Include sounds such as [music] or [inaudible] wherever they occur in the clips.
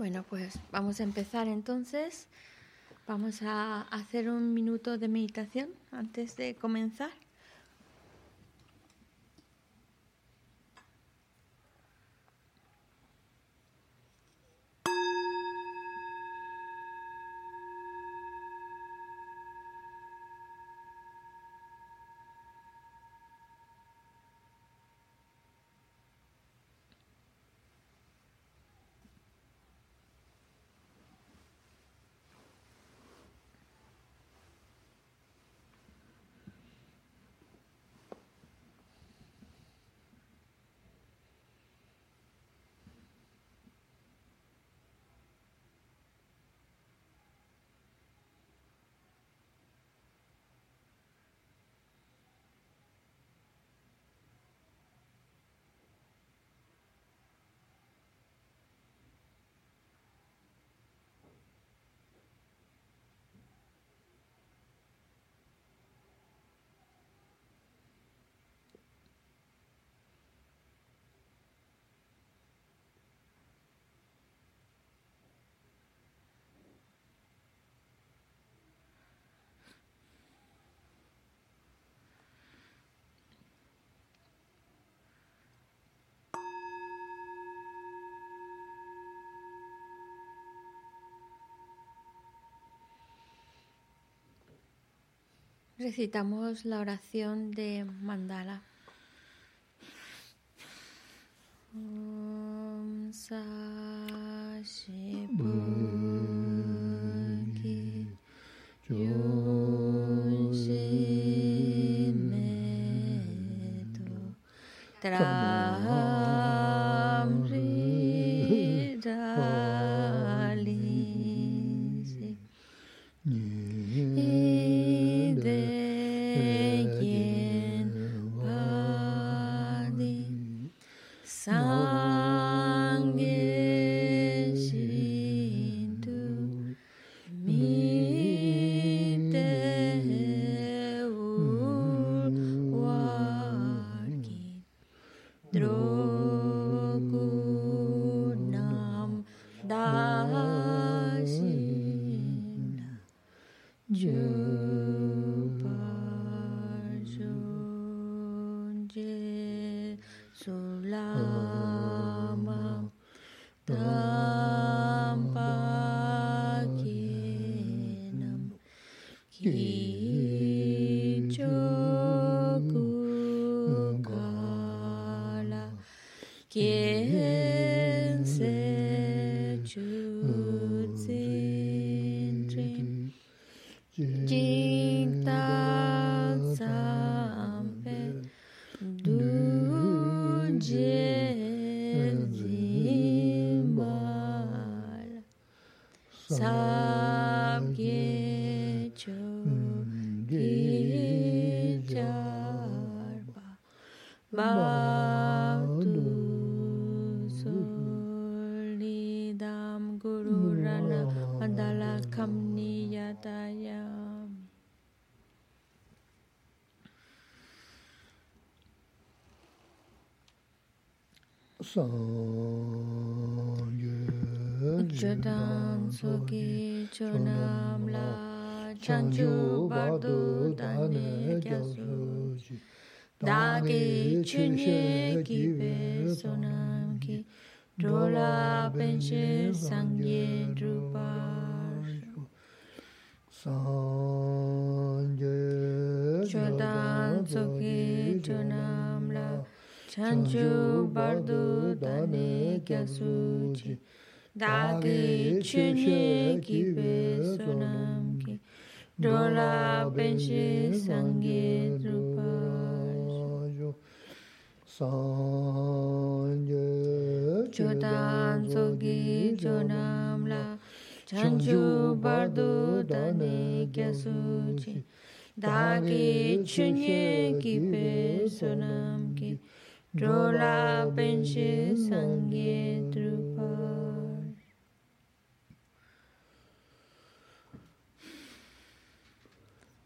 Bueno, pues vamos a empezar entonces. Vamos a hacer un minuto de meditación antes de comenzar. Recitamos la oración de Mandala. Dieu. chunye kiwe sonam ki dola penche sangye drupa sanje chodan soki chonam la chanchu bardu dane kyasu chi dagi chunye pe sonam ki dola penche sangye drupa Sanje Chodan sogi chonam la Chanchu bardu dane kya suchi Dagi chunye ki pe sonam ki Dola penche sangye drupa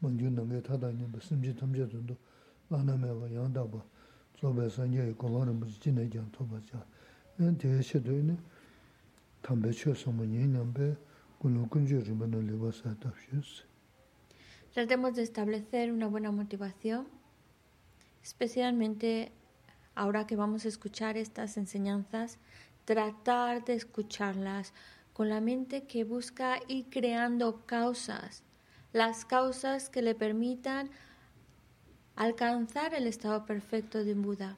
먼저 넘게 타다니 무슨 지 탐제 정도 안하면 양다 봐. Tratemos de establecer una buena motivación, especialmente ahora que vamos a escuchar estas enseñanzas, tratar de escucharlas con la mente que busca ir creando causas, las causas que le permitan alcanzar el estado perfecto de un Buda,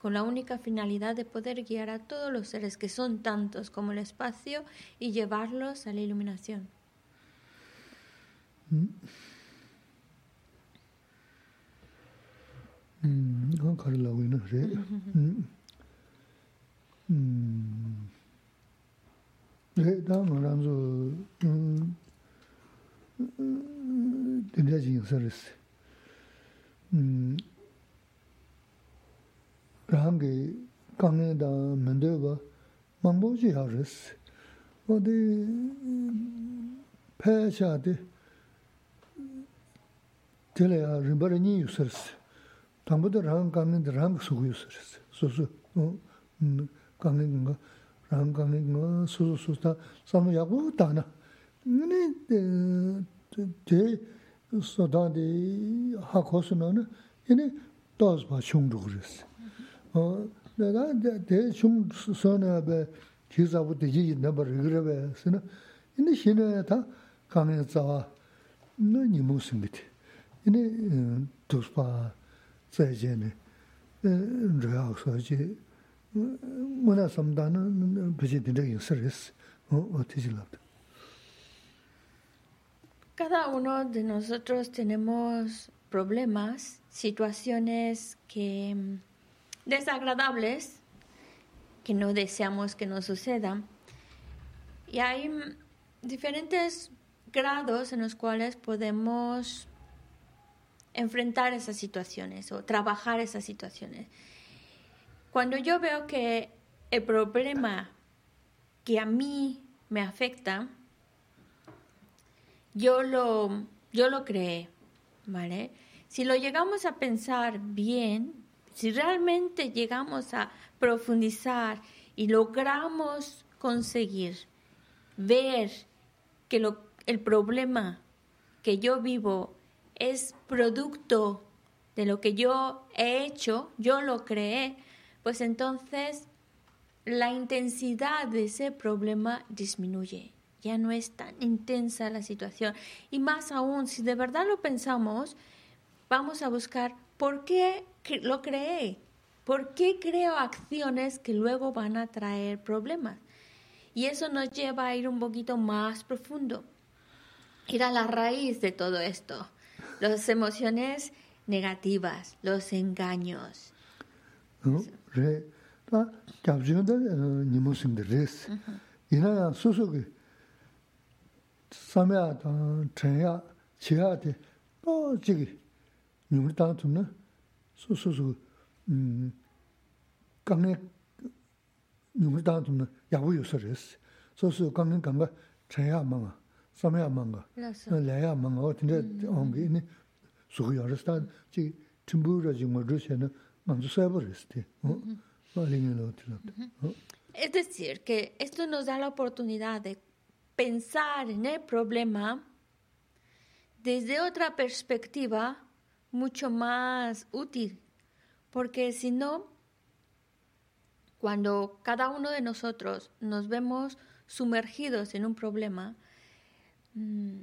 con la única finalidad de poder guiar a todos los seres que son tantos como el espacio y llevarlos a la iluminación. Mm. Mm. Mm. rāngi kāngi dā mēndē bā māngbō jī hā rīs. Wā dī pē chā dī tēlē hā rīmbā rā nī yūs rīs. Tāmbū dā rāngi kāngi dā rāngi sū yūs rīs. Sū sū kāngi ngā rāngi kāngi ngā sū sū sū tā sāmu yā gu dā na. Ngā Sudan di hak olsun onu, yine dozma çungdu kırız. Neden de çung sonra be kiza bu dici ne bar gire be sını. Yine şine ta kangen zava ne ni musun bit. Yine dozma zeyceni rüya soji mına samdanı bizi dinle yısırız. O, o tizilabdı. Cada uno de nosotros tenemos problemas, situaciones que mm, desagradables que no deseamos que nos sucedan. Y hay mm, diferentes grados en los cuales podemos enfrentar esas situaciones o trabajar esas situaciones. Cuando yo veo que el problema que a mí me afecta, yo lo, yo lo creé, ¿vale? Si lo llegamos a pensar bien, si realmente llegamos a profundizar y logramos conseguir ver que lo, el problema que yo vivo es producto de lo que yo he hecho, yo lo creé, pues entonces la intensidad de ese problema disminuye. Ya no es tan intensa la situación. Y más aún, si de verdad lo pensamos, vamos a buscar por qué lo creé, por qué creo acciones que luego van a traer problemas. Y eso nos lleva a ir un poquito más profundo, ir a la raíz de todo esto, las emociones negativas, los engaños. rē, tā samya dāng, chānyā, chīyā dī, bō jīgī, nyūmir dāng tūm nā, sū sū sū, kāngi, nyūmir dāng tūm nā, yāgu yu sā rīs, sū sū kāngi kānga chānyā māngā, samyā māngā, lāyā māngā, wā tīndā āngi, nī, sū gu yā rīs, dā jīgī, tīmbū rā jī ngā rīs yā nā, māngzū sā yabā rīs tī, wā līngi lō tī rā. Es decir, que esto nos da la oportunidad de pensar en el problema desde otra perspectiva mucho más útil, porque si no, cuando cada uno de nosotros nos vemos sumergidos en un problema, mm,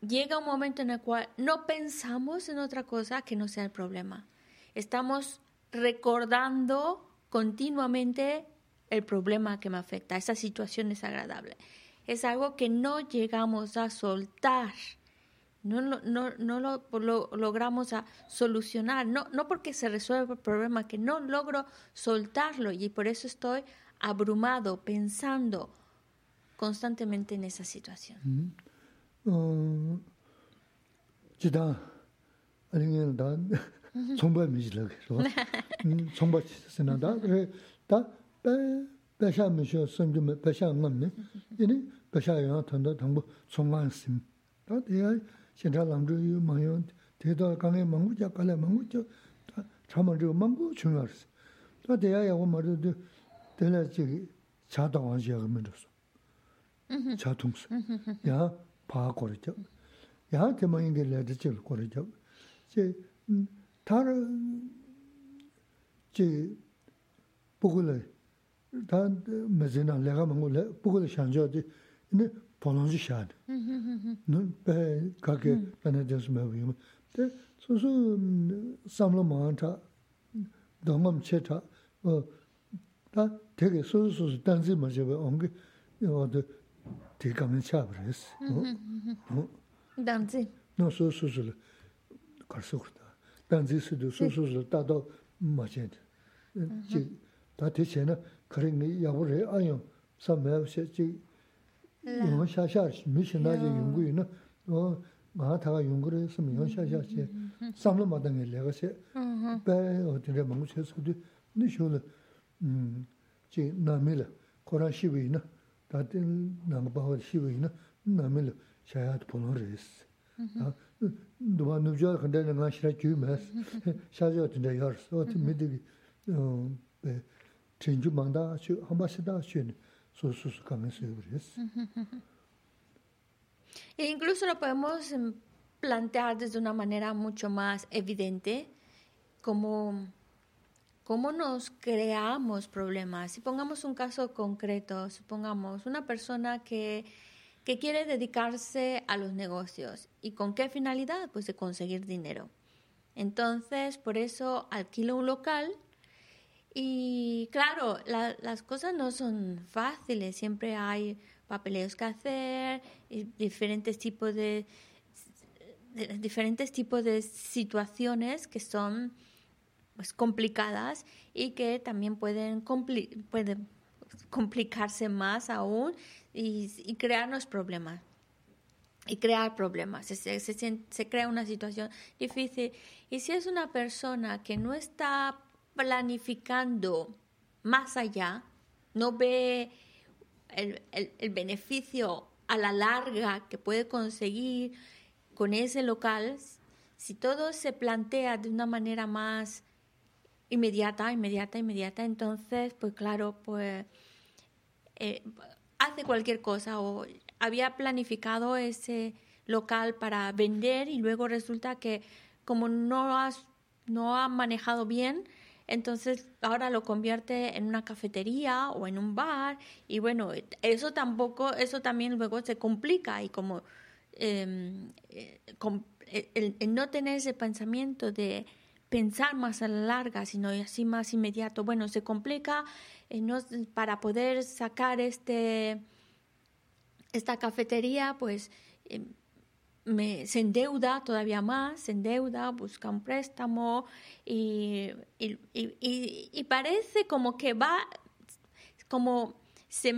llega un momento en el cual no pensamos en otra cosa que no sea el problema. Estamos recordando continuamente el problema que me afecta, esa situación desagradable. Es algo que no llegamos a soltar, no, lo- no, no lo, lo logramos a solucionar, no, no porque se resuelve el problema, que no logro soltarlo. Y por eso estoy abrumado, pensando constantemente en esa situación. 어, 지 [laughs] pesha misho somchime pesha ngamne, ini pesha yang tanda tangbo tsongan sim. Ta diya shintra lamzhu yu mangyo, teta kange mangu ja kala mangu ja, chama zhigo mangu chungar si. Ta diya yago maru di, dila jigi cha dawa jiaga mindoso, mm-hmm. cha tungso, mm-hmm. yaa paa kore jab, yaa tima ingi lada jil kore jab. Ji, mm, tar, ji, bukula, 다 참은 저 망구 중요했어 다 대야야 뭐 말도 대라 저기 자동 완시하면 됐어 차통스 야 파고르죠 야 대망인게 레드질 고르죠 제 다른 제 보고래 다 메제나 내가 먹을래 보고래 샹저지 근데 보너지 샤드 눈배 가게 안에 대해서 매우면 때 소소 삼로 많다 너무 체타 어다 되게 소소소 단지 맞아 온게 어디 되게 가면 차버렸어 어 단지 너 소소소 갈수 없다 단지 수도 소소소 다도 맞아 다 대체는 그런 게 야부래 아니요 삼매시 yung xa xa mi xin na zi yung gu yu na nga ta ga yung gu re sim yung xa xa xe sam lo ma da nge le ga xe bai o din re mungu xe su di ni xiu le ji na mi le ko ran xi wei na da din na nga ba wa xi wei na na mi le xa ya di polo re si du ba nu jia kan de nga xi ra ju me xa xa din re yar so di mi di chen ju mang da xu han ba xi da xu ni E incluso lo podemos em, plantear desde una manera mucho más evidente, como cómo nos creamos problemas. Si pongamos un caso concreto, supongamos una persona que, que quiere dedicarse a los negocios. ¿Y con qué finalidad? Pues de conseguir dinero. Entonces, por eso alquila un local y claro, las cosas no son fáciles, siempre hay papeleos que hacer, diferentes tipos de, diferentes tipos de situaciones que son pues, complicadas y que también pueden, pueden complicarse más aún y, y, crearnos problemas. Y crear problemas. Se, se, se crea una situación difícil. Y si es una persona que no está planificando más allá, no ve el, el, beneficio a la larga que puede conseguir con ese local, si todo se plantea de una manera más inmediata, inmediata, inmediata, entonces, pues claro, pues eh, hace cualquier cosa o había planificado ese local para vender y luego resulta que como no has no ha manejado bien, entonces ahora lo convierte en una cafetería o en un bar y bueno, eso tampoco, eso también luego se complica y como em, eh, el, no tener ese pensamiento de pensar más a la larga, sino así más inmediato, bueno, se complica eh, no, para poder sacar este esta cafetería, pues em, me, se endeuda todavía más, se endeuda, busca un préstamo y, y, y, y parece como que va, como se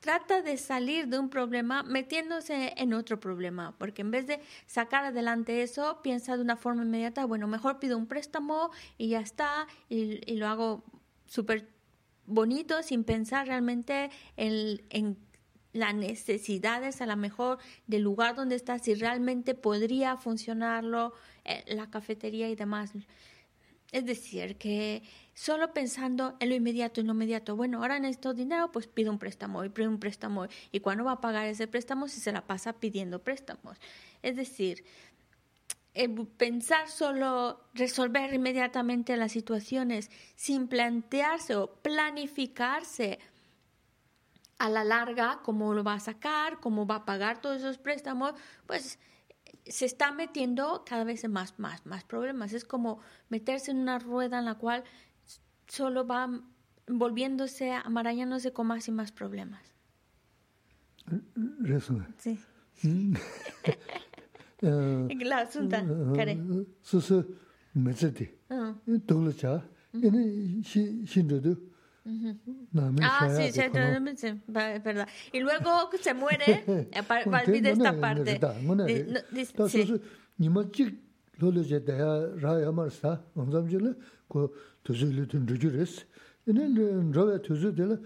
trata de salir de un problema metiéndose en otro problema, porque en vez de sacar adelante eso, piensa de una forma inmediata, bueno, mejor pido un préstamo y ya está, y, lo hago súper bonito sin pensar realmente en, en las necesidades a lo mejor del lugar donde estás, si realmente podría funcionarlo, eh, la cafetería y demás. Es decir, que solo pensando en lo inmediato, en lo inmediato, bueno, ahora necesito dinero, pues pido un préstamo y pido un préstamo. ¿Y cuándo va a pagar ese préstamo si se la pasa pidiendo préstamos? Es decir, eh, pensar solo resolver inmediatamente las situaciones sin plantearse o planificarse a la larga cómo lo va a sacar, cómo va a pagar todos esos préstamos, pues se está metiendo cada vez en más, más, más problemas. Es como meterse en una rueda en la cual solo va volviéndose, amaráñándose con más y más problemas. Sí. [laughs] la asunta, care. Susu, mezete. Dolo cha. Ene, shindodo. Ah, sí, sí, verdad. Y luego se muere, olvide esta parte. nima chik lolo je daya raa yamar saa, omzam jile, ko tuzu ili tun ruju res. Ine rawa tuzu dila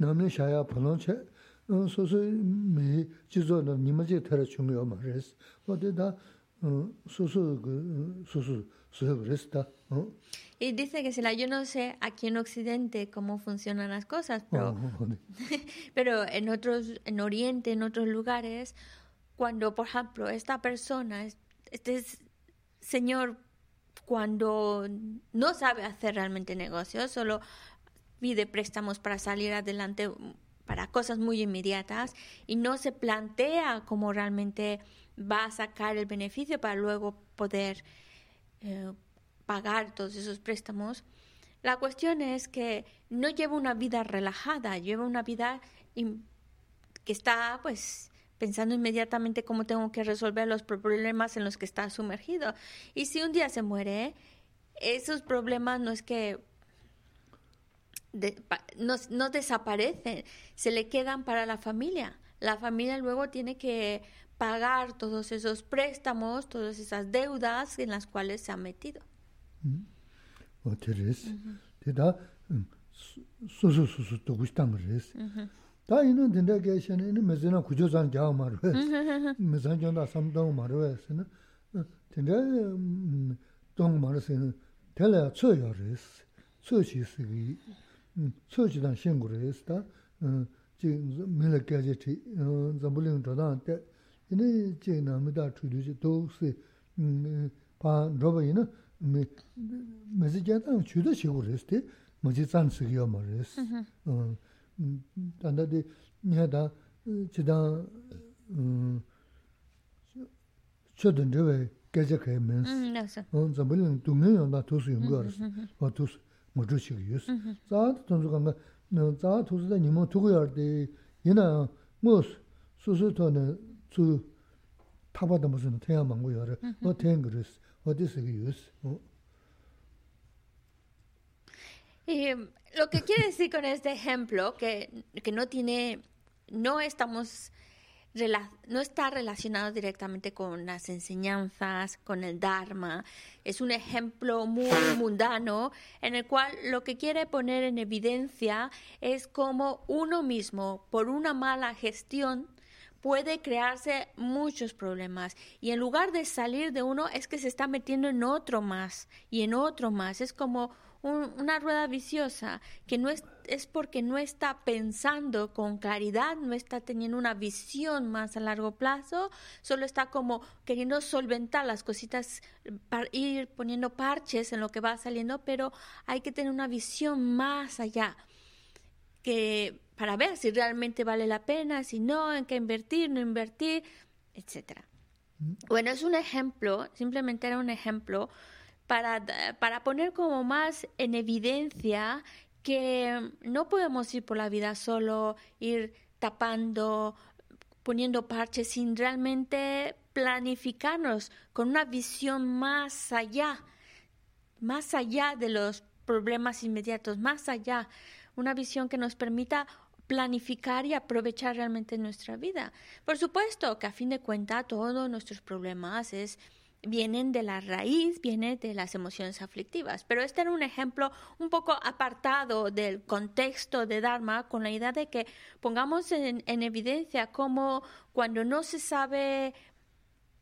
namni shaya panon che, soso mi jizo nam nima chik tera chungu yamar res. Wade da soso, soso, soso res da. Y dice que si la, yo no sé aquí en Occidente cómo funcionan las cosas, pero, [laughs] pero en otros, en Oriente, en otros lugares, cuando, por ejemplo, esta persona, este señor, cuando no sabe hacer realmente negocios, solo pide préstamos para salir adelante mm, para cosas muy inmediatas y no se plantea cómo realmente va a sacar el beneficio para luego poder eh, pagar todos esos préstamos. La cuestión es que no lleva una vida relajada, lleva una vida que está pues pensando inmediatamente cómo tengo que resolver los problemas en los que está sumergido. Y si un día se muere, esos problemas no es que no, no desaparecen, se le quedan para la familia. La familia luego tiene que pagar todos esos préstamos, todas esas deudas en las cuales se ha metido. 어, 테레스. 대다 소소소소 또 구스탄 그레스. 다 이는 된다 계시는 이는 메즈나 구조산 자 말을. 메즈나 전다 삼동 말을 했으나 된다 동 말을 텔레 처여레스. 처시스기 처지단 신고레스다. 지금 밀레까지 어 잠불링 도다한테 이네 제나미다 추르지 도스 파 로바이나 mazi jatang chuda shigo res, di mazi zan sikiyo ma res. Tanda di nya da chidang chodun dewe gaja kaya mens. Zambuli nang dungen yon da tosu yunga res, wa tosu mojo shigo yus. Zaa tanzu kanga, zaa tosu da nimo tugu yar di yina mos susu to ne zu taba da mosu na tenga mangu yare, wa tenga res. 어. 자 돈주가 자 도수다 니모 두고 할때 얘나 뭐 수수토는 주 타바다 무슨 태양만 거야. 어 태양 그랬어. 어디서 그 있어. 어 Y em, lo que quiere decir con este ejemplo, que, que no tiene, no estamos, rela- no está relacionado directamente con las enseñanzas, con el Dharma. Es un ejemplo muy mundano en el cual lo que quiere poner en evidencia es cómo uno mismo, por una mala gestión, puede crearse muchos problemas y en lugar de salir de uno es que se está metiendo en otro más y en otro más. Es como un- una rueda viciosa que no es, es porque no está pensando con claridad, no está teniendo una visión más a largo plazo, solo está como queriendo solventar las cositas, para ir poniendo parches en lo que va saliendo, pero hay que tener una visión más allá que para ver si realmente vale la pena, si no, en qué invertir, no invertir, etcétera. Bueno, es un ejemplo, simplemente era un ejemplo para, para poner como más en evidencia que no podemos ir por la vida solo, ir tapando, poniendo parches sin realmente planificarnos con una visión más allá más allá de los problemas inmediatos, más allá, una visión que nos permita planificar y aprovechar realmente nuestra vida. Por supuesto que a fin de cuentas todos nuestros problemas es vienen de la raíz, vienen de las emociones aflictivas. Pero este era un ejemplo un poco apartado del contexto de Dharma con la idea de que pongamos en, en evidencia cómo cuando no se sabe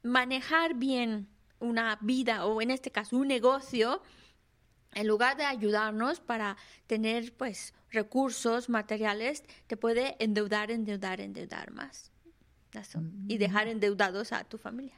manejar bien una vida o en este caso un negocio, en lugar de ayudarnos para tener pues recursos materiales, te puede endeudar, endeudar, endeudar más. Eso. Y dejar endeudados a tu familia.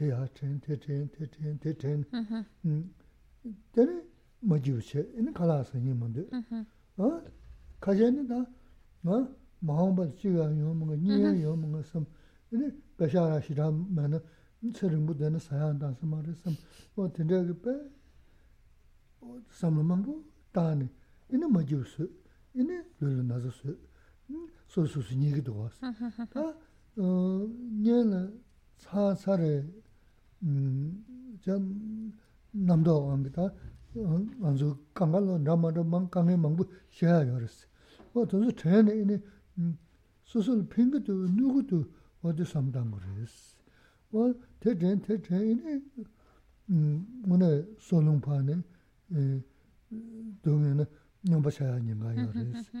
teya chen, te chen, te chen, te chen. Mm-hmm. Mm. Tere ma jivu che, ene kala asa nyi mandu. Mm-hmm. Kache ene da mahaamba chiga yo munga, nyiya mm-hmm. yo munga sam, ene beshara shira mayana tsirimbu dana sayaan dansa maari sam. O tende ge pe samla mambu taani, ene ma jivu su, ene lulu naza su, mm, su su su nyi gido wasa. Ta uh, nyi la tsa tsa re 아서 님은데 어 가제는 다 어? 마음바 지가 요뭔가 니에 요뭔가 섬 이네 배샤라 시라면은 처럼 못되는 사양단서 말했음 뭐 된다게 빼 어, 삼만부 다네 이네 뭐지우스 이네 르르 나서스 소소스 니기도 왔어 다어 니는 사사래 음좀 남도 왕기다 안주 강갈로 남아도 망 강에 망부 시야 열었어 뭐 돈도 전에 이네 수술 핑크도 누구도 어디 삼단 그랬어 어 대전 대전에 음 오늘 소롱파네 에 동에는 넘버셔야 아닌가 요래서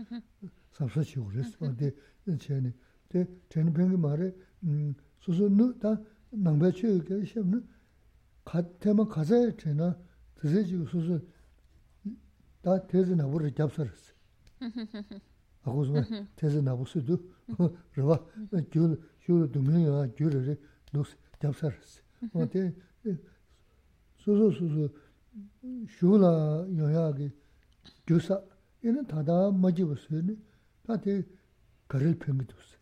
삼서시고 그랬어 근데 전에 대 전에 병이 말에 음 소소는 다 nāngbā chūyō kia shiab nā, tēmā kāsā chē nā, tēsē chī sū sū, tā tēsē nābu rā gyab sā rā sī. Āgō sū mā, tēsē nābu sū dū, rā bā, gyū rā dūmī yā, gyū rā rā, dū sī, gyab sā rā sī. Mā tē, sū sū sū sū, shū lā yā yā kī, gyū sā, yā tā tā mā jī bā sū yā tā tē, kārī pēngi dū sī.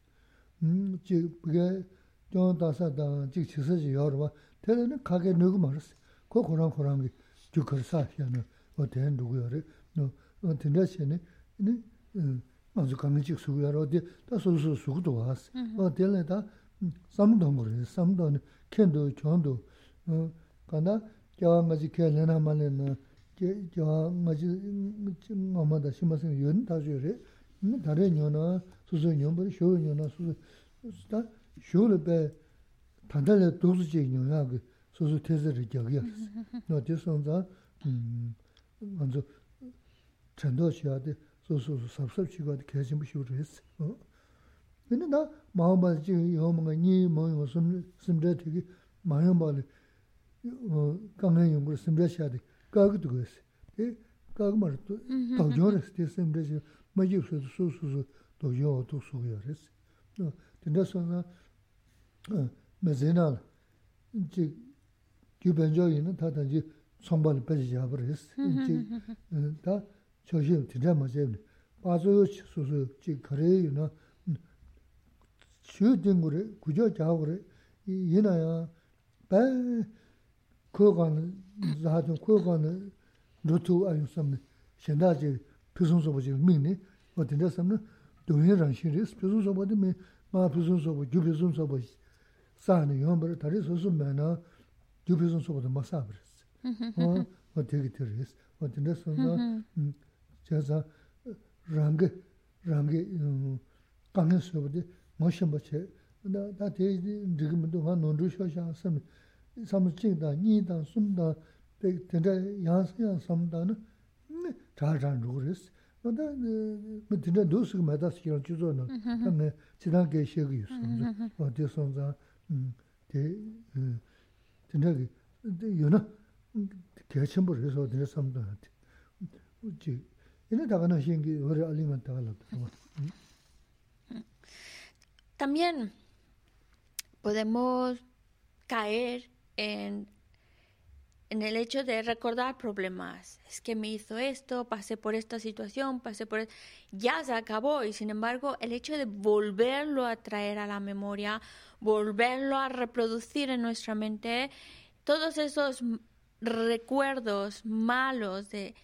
Chī, bā 이었어요. 다들 가를 평기도스. 음, 지 그게 좀 다사다 지 지서지 여러 대는 가게 누구 말았어. 그 고랑 고랑 게 주커사 하는 어때 누구야래. 너 어떤데시네. 네. 먼저 가면 지 수고야 어디 다 소소 수고도 왔어. 어 될래다 삼동 거래. 삼동 캔도 전도 어 가나 겨가지 개내나 말에는 저 맞지 엄마다 심어서 연 다주래 다른 년아 수수 년벌 쇼 년아 수수 다 shūla bē tāntāla dōsu chīk nyō yā gā sōsō tēsā rī gyā gā rīs. Nō tē sōng zā, ngā dzō chāndō shī yā dē sōsō sāp sāp chī gā dē kē chīmbu shū rīs. Nē nā mā bā chī yō mā ngā nī mā yō sīm rā tē kī mā yō bā rī kā ngā yō ngā sīm rā shī yā dē kā gā tū gā rīs. Tē kā gā mā rī tō gyō rīs tē sīm rā shī mā jī sōsō sōsō tō gyō tō sō gā rīs. Tē nā sō ngā mē zēnā jī gyū bēnchō yīnā tā tā jī tsōmbā lī bēchī yāpa rēs, jī tā chōshī tīndā mā chēb nī, bā sō yō sū sū jī kārē yīnā chū tīngu rē, gujō chāgu rē, yīnā yā bē kō kāna, zā tō kō kāna rūtū āyō samni, shendā jī pīsūng sōpa jī mīng nī, wā tīndā samni dōyīn rāngshī rēs, pīsūng sōpa dī mī mā pīsūng sōpa, gyū pīsūng sōpa jī, 사는 연벌 다리 소소 매나 주비선 소보다 막 사버렸어. [laughs] 어 어떻게 들으스 어떻게 선가 제가 랑게 랑게 강에 소보다 멋심 버체 나나 대지 지금도 한 논주 쇼샤 섬 삼진다 니다 숨다 되게 양세야 삼다는 자잔 루그레스 근데 뭐 진짜 도스가 맞다 시키는 주소는. [laughs] 근데 지난 게 시기 있어. 어디선가 진짜 요나 대천부 그래서 내가 삼도 우지 얘네 다가나 신기 오래 알리면 다가라 También podemos caer en en el hecho de recordar problemas. Es que me hizo esto, pasé por esta situación, pasé por... e-, Ya se acabó y sin embargo el hecho de volverlo a traer a la memoria, volverlo a reproducir en nuestra mente, todos esos recuerdos malos de,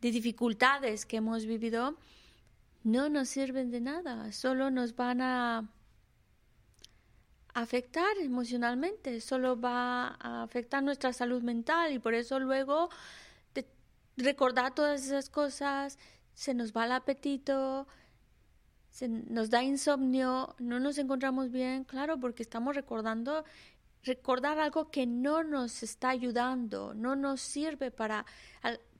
de dificultades que hemos vivido, no nos sirven de nada, solo nos van a afectar emocionalmente, solo va a afectar nuestra salud mental y por eso luego recordar todas esas cosas se nos va el apetito, se nos da insomnio, no nos encontramos bien, claro, porque estamos recordando recordar algo que no nos está ayudando, no nos sirve para,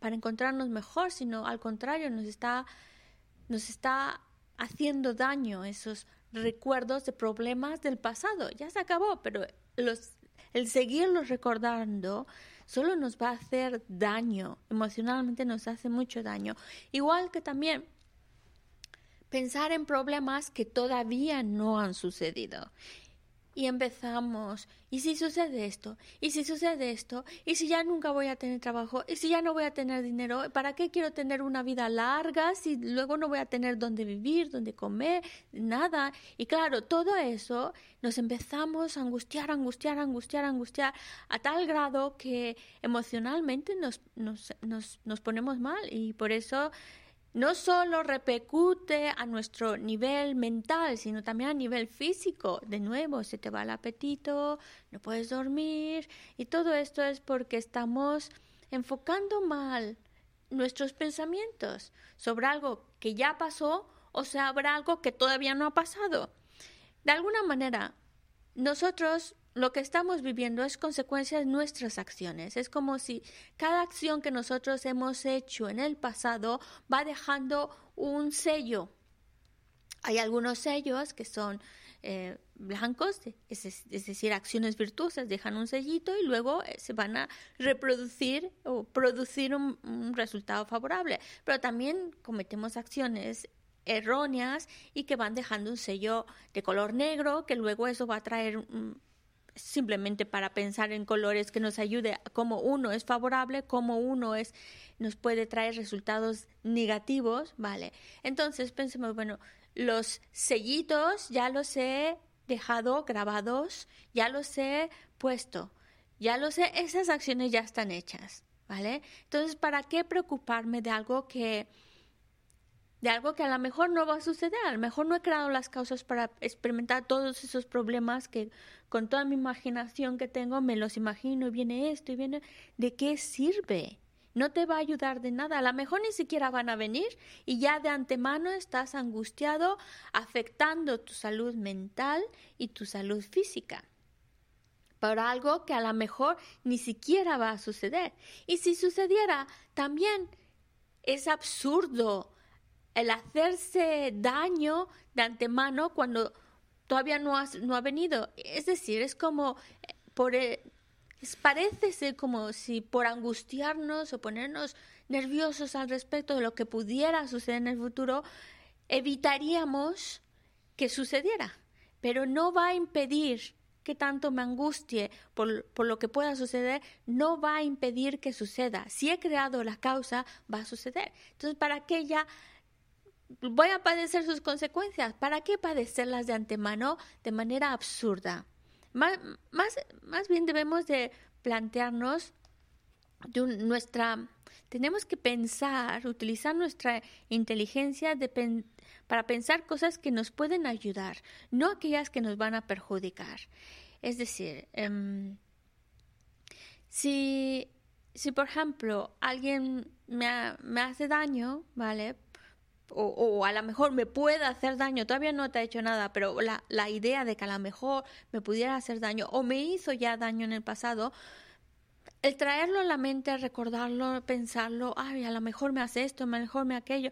para encontrarnos mejor, sino al contrario, nos está, nos está haciendo daño esos recuerdos de problemas del pasado. Ya se acabó, pero los, el seguirlos recordando solo nos va a hacer daño, emocionalmente nos hace mucho daño. Igual que también pensar en problemas que todavía no han sucedido y empezamos, ¿y si sucede esto? ¿Y si sucede esto? ¿Y si ya nunca voy a tener trabajo? ¿Y si ya no voy a tener dinero? ¿Para qué quiero tener una vida larga si luego no voy a tener dónde vivir, dónde comer, nada? Y claro, todo eso nos empezamos a angustiar, angustiar, angustiar, angustiar, a tal grado que emocionalmente nos, nos, nos, nos ponemos mal y por eso no solo repercute a nuestro nivel mental, sino también a nivel físico. De nuevo, se te va el apetito, no puedes dormir y todo esto es porque estamos enfocando mal nuestros pensamientos sobre algo que ya pasó o sobre algo que todavía no ha pasado. De alguna manera, nosotros lo que estamos viviendo es consecuencia de nuestras acciones. Es como si cada acción que nosotros hemos hecho en el pasado va dejando un sello. Hay algunos sellos que son eh, blancos, es, decir, acciones virtuosas, dejan un sellito y luego eh, se van a reproducir o producir un, resultado favorable. Pero también cometemos acciones erróneas y que van dejando un sello de color negro, que luego eso va a traer simplemente para pensar en colores que nos ayude a cómo uno es favorable, cómo uno es nos puede traer resultados negativos, ¿vale? Entonces pensemos, bueno, los sellitos ya los he dejado grabados, ya los he puesto, ya los he, esas acciones ya están hechas, ¿vale? Entonces, ¿para qué preocuparme de algo que de algo que a lo mejor no va a suceder. A lo mejor no he creado las causas para experimentar todos esos problemas que con toda mi imaginación que tengo me los imagino y viene esto y viene... ¿De qué sirve? No te va a ayudar de nada. A lo mejor ni siquiera van a venir y ya de antemano estás angustiado, afectando tu salud mental y tu salud física por algo que a lo mejor ni siquiera va a suceder. Y si sucediera, también es absurdo el hacerse daño de antemano cuando todavía no, no ha venido. Es decir, es como eh, por eh, parece ser como si por angustiarnos o ponernos nerviosos al respecto de lo que pudiera suceder en el futuro, evitaríamos que sucediera. Pero no va a impedir que tanto me angustie por, por, lo que pueda suceder, no va a impedir que suceda. Si he creado la causa, va a suceder. Entonces, ¿para ya voy a padecer sus consecuencias. ¿Para qué padecerlas de antemano de manera absurda? Más, más, bien debemos de plantearnos de nuestra... Tenemos que pensar, utilizar nuestra inteligencia para pensar cosas que nos pueden ayudar, no aquellas que nos van a perjudicar. Es decir, em, si, si por ejemplo alguien me, me hace daño, ¿vale? O, a lo mejor me puede hacer daño, todavía no te ha hecho nada, pero la, la idea de que a lo mejor me pudiera hacer daño o me hizo ya daño en el pasado, el traerlo a la mente, recordarlo, pensarlo, ay, a lo mejor me hace esto, a lo mejor me aquello,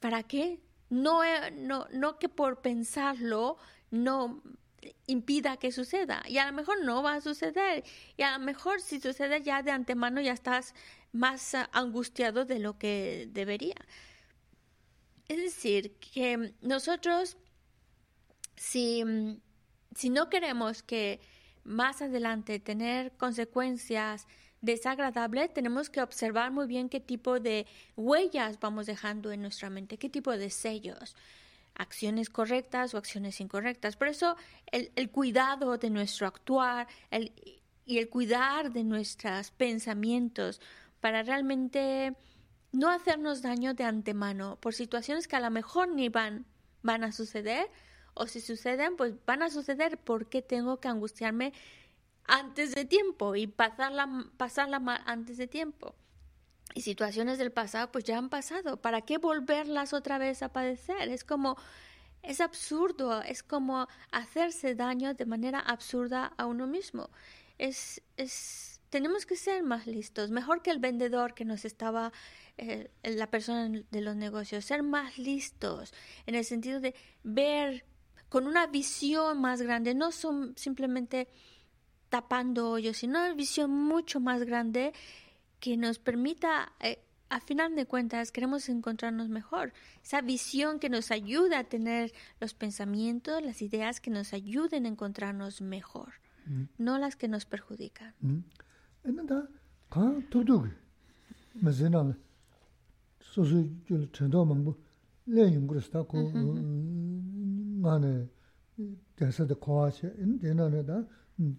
¿para qué? No, no, no que por pensarlo no impida que suceda y a lo mejor no va a suceder y a lo mejor si sucede ya de antemano ya estás más angustiado de lo que debería. Es decir, que nosotros, si, si no queremos que más adelante tener consecuencias desagradables, tenemos que observar muy bien qué tipo de huellas vamos dejando en nuestra mente, qué tipo de sellos, acciones correctas o acciones incorrectas. Por eso el, el cuidado de nuestro actuar el, y el cuidar de nuestros pensamientos para realmente no hacernos daño de antemano por situaciones que a lo mejor ni van, van a suceder o si suceden, pues van a suceder porque tengo que angustiarme antes de tiempo y pasarla, pasarla mal antes de tiempo. Y situaciones del pasado pues ya han pasado. ¿Para qué volverlas otra vez a padecer? Es como, es absurdo, es como hacerse daño de manera absurda a uno mismo. Es, es, tenemos que ser más listos, mejor que el vendedor que nos estaba eh, la persona de los negocios, ser más listos en el sentido de ver con una visión más grande, no son simplemente tapando hoyos, sino una visión mucho más grande que nos permita, eh, a final de cuentas, queremos encontrarnos mejor. Esa visión que nos ayuda a tener los pensamientos, las ideas que nos ayuden a encontrarnos mejor, mm. no las que nos perjudican. Mm. ene da kaan tukduk ma zina sosu jul chendo mangbu len yungkuris da ku nga ne desa da kowa che ene dena ne da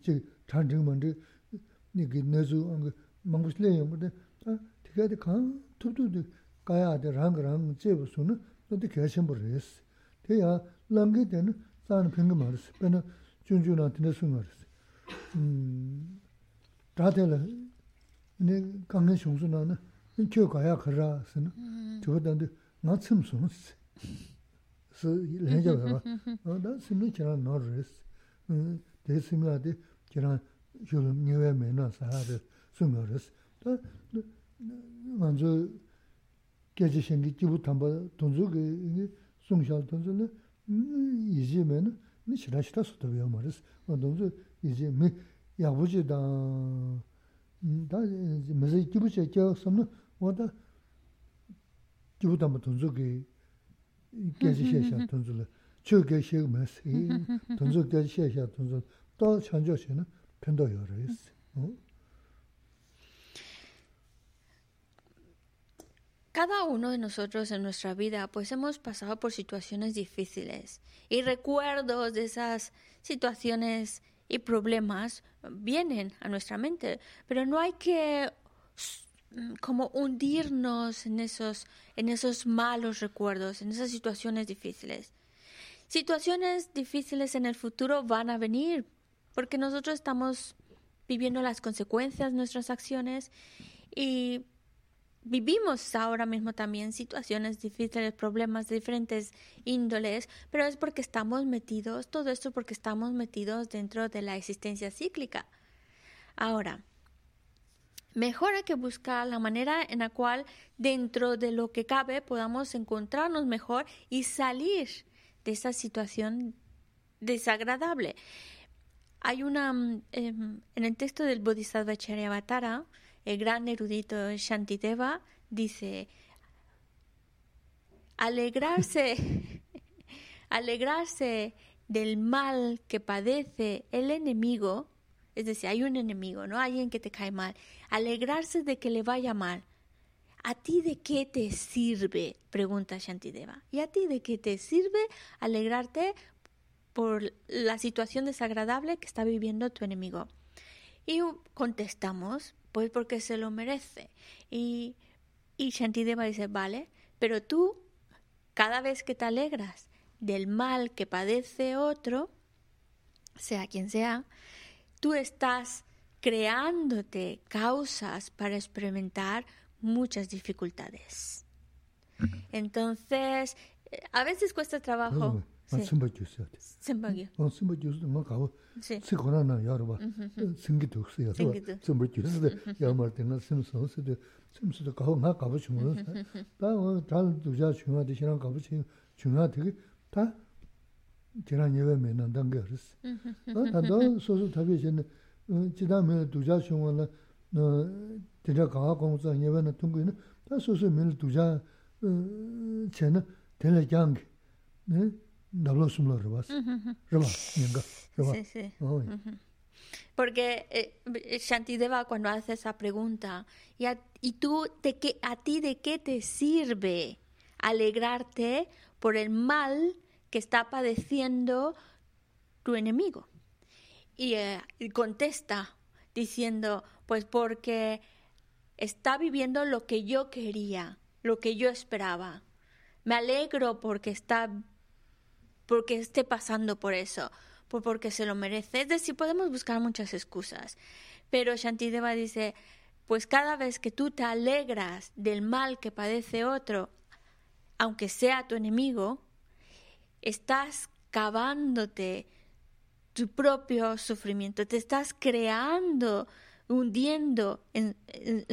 chik chanching mandi niki nezu angi mangbu len yungbu de tika di kaan tukduk di kaya di rang rang chebu suna dati kaya chenpo res te ya langi dena zani pingi maris pena junju na tina su maris dhātēla, nē kāngā shōngsū nā nā, kio kāyā khārā sī nā, chukā tāndu ngā tsīm sōng sī, sī lēngyā bhāba, dā sī nā kirā nā rē sī, dē sī mā dē kirā shūla nyawā mē nā sā rē, sū ngā rē sī, dā ngā dzō kēchī shēngi jibu tāmbā tōnzū kē sōng shāl tōnzū nā, yījī mē nā, nā shirā shirā sō tabi yā mā rē sī, ngā tōnzū yījī mē, Cada uno de nosotros en nuestra vida pues hemos pasado por situaciones difíciles y recuerdos de esas situaciones y problemas vienen a nuestra mente, pero no hay que como hundirnos en esos en esos malos recuerdos, en esas situaciones difíciles. Situaciones difíciles en el futuro van a venir porque nosotros estamos viviendo las consecuencias de nuestras acciones y vivimos ahora mismo también situaciones difíciles, problemas de diferentes índoles, pero es porque estamos metidos, todo esto porque estamos metidos dentro de la existencia cíclica. Ahora, mejor hay que buscar la manera en la cual dentro de lo que cabe podamos encontrarnos mejor y salir de esa situación desagradable. Hay una, em, en el texto del Bodhisattva Charyavatara, el gran erudito Shantideva dice, alegrarse, [laughs] alegrarse del mal que padece el enemigo, es decir, hay un enemigo, ¿no? Alguien que te cae mal, alegrarse de que le vaya mal ¿A ti de qué te sirve? pregunta Shantideva. ¿Y a ti de qué te sirve alegrarte por la situación desagradable que está viviendo tu enemigo? Y contestamos, pues porque se lo merece. Y, y Shantideva dice, vale, pero tú, cada vez que te alegras del mal que padece otro, sea quien sea, tú estás creándote causas para experimentar muchas dificultades. Entonces, eh, a veces cuesta trabajo. 아 숨바 주세요. 숨바기. 어 숨바 주스도 뭐 가고. 시코나나 여러분. 숨기 독스야. 숨바 주스도 야말 때나 숨소스도 숨소도 가고 나 가고 주면 다잘 두자 중요한 대신랑 가고 중요한 되게 다 지난 예배 맨날 당겨 그랬어. 어 다도 소소 답이 전에 지다면 두자 중요한 어 대략 강화 공사 예배는 통고는 다 소소 맨 두자 어 전에 대략 양 네. Sí, sí. Porque eh, Shantideva cuando hace esa pregunta, ¿y, a, y tú de qué, a ti de qué te sirve alegrarte por el mal que está padeciendo tu enemigo? Y, eh, y contesta diciendo, pues porque está viviendo lo que yo quería, lo que yo esperaba. Me alegro porque está porque esté pasando por eso, por porque se lo merece. Es decir, podemos buscar muchas excusas. Pero Shantideva dice, pues cada vez que tú te alegras del mal que padece otro, aunque sea tu enemigo, estás cavándote tu propio sufrimiento, te estás creando hundiendo en,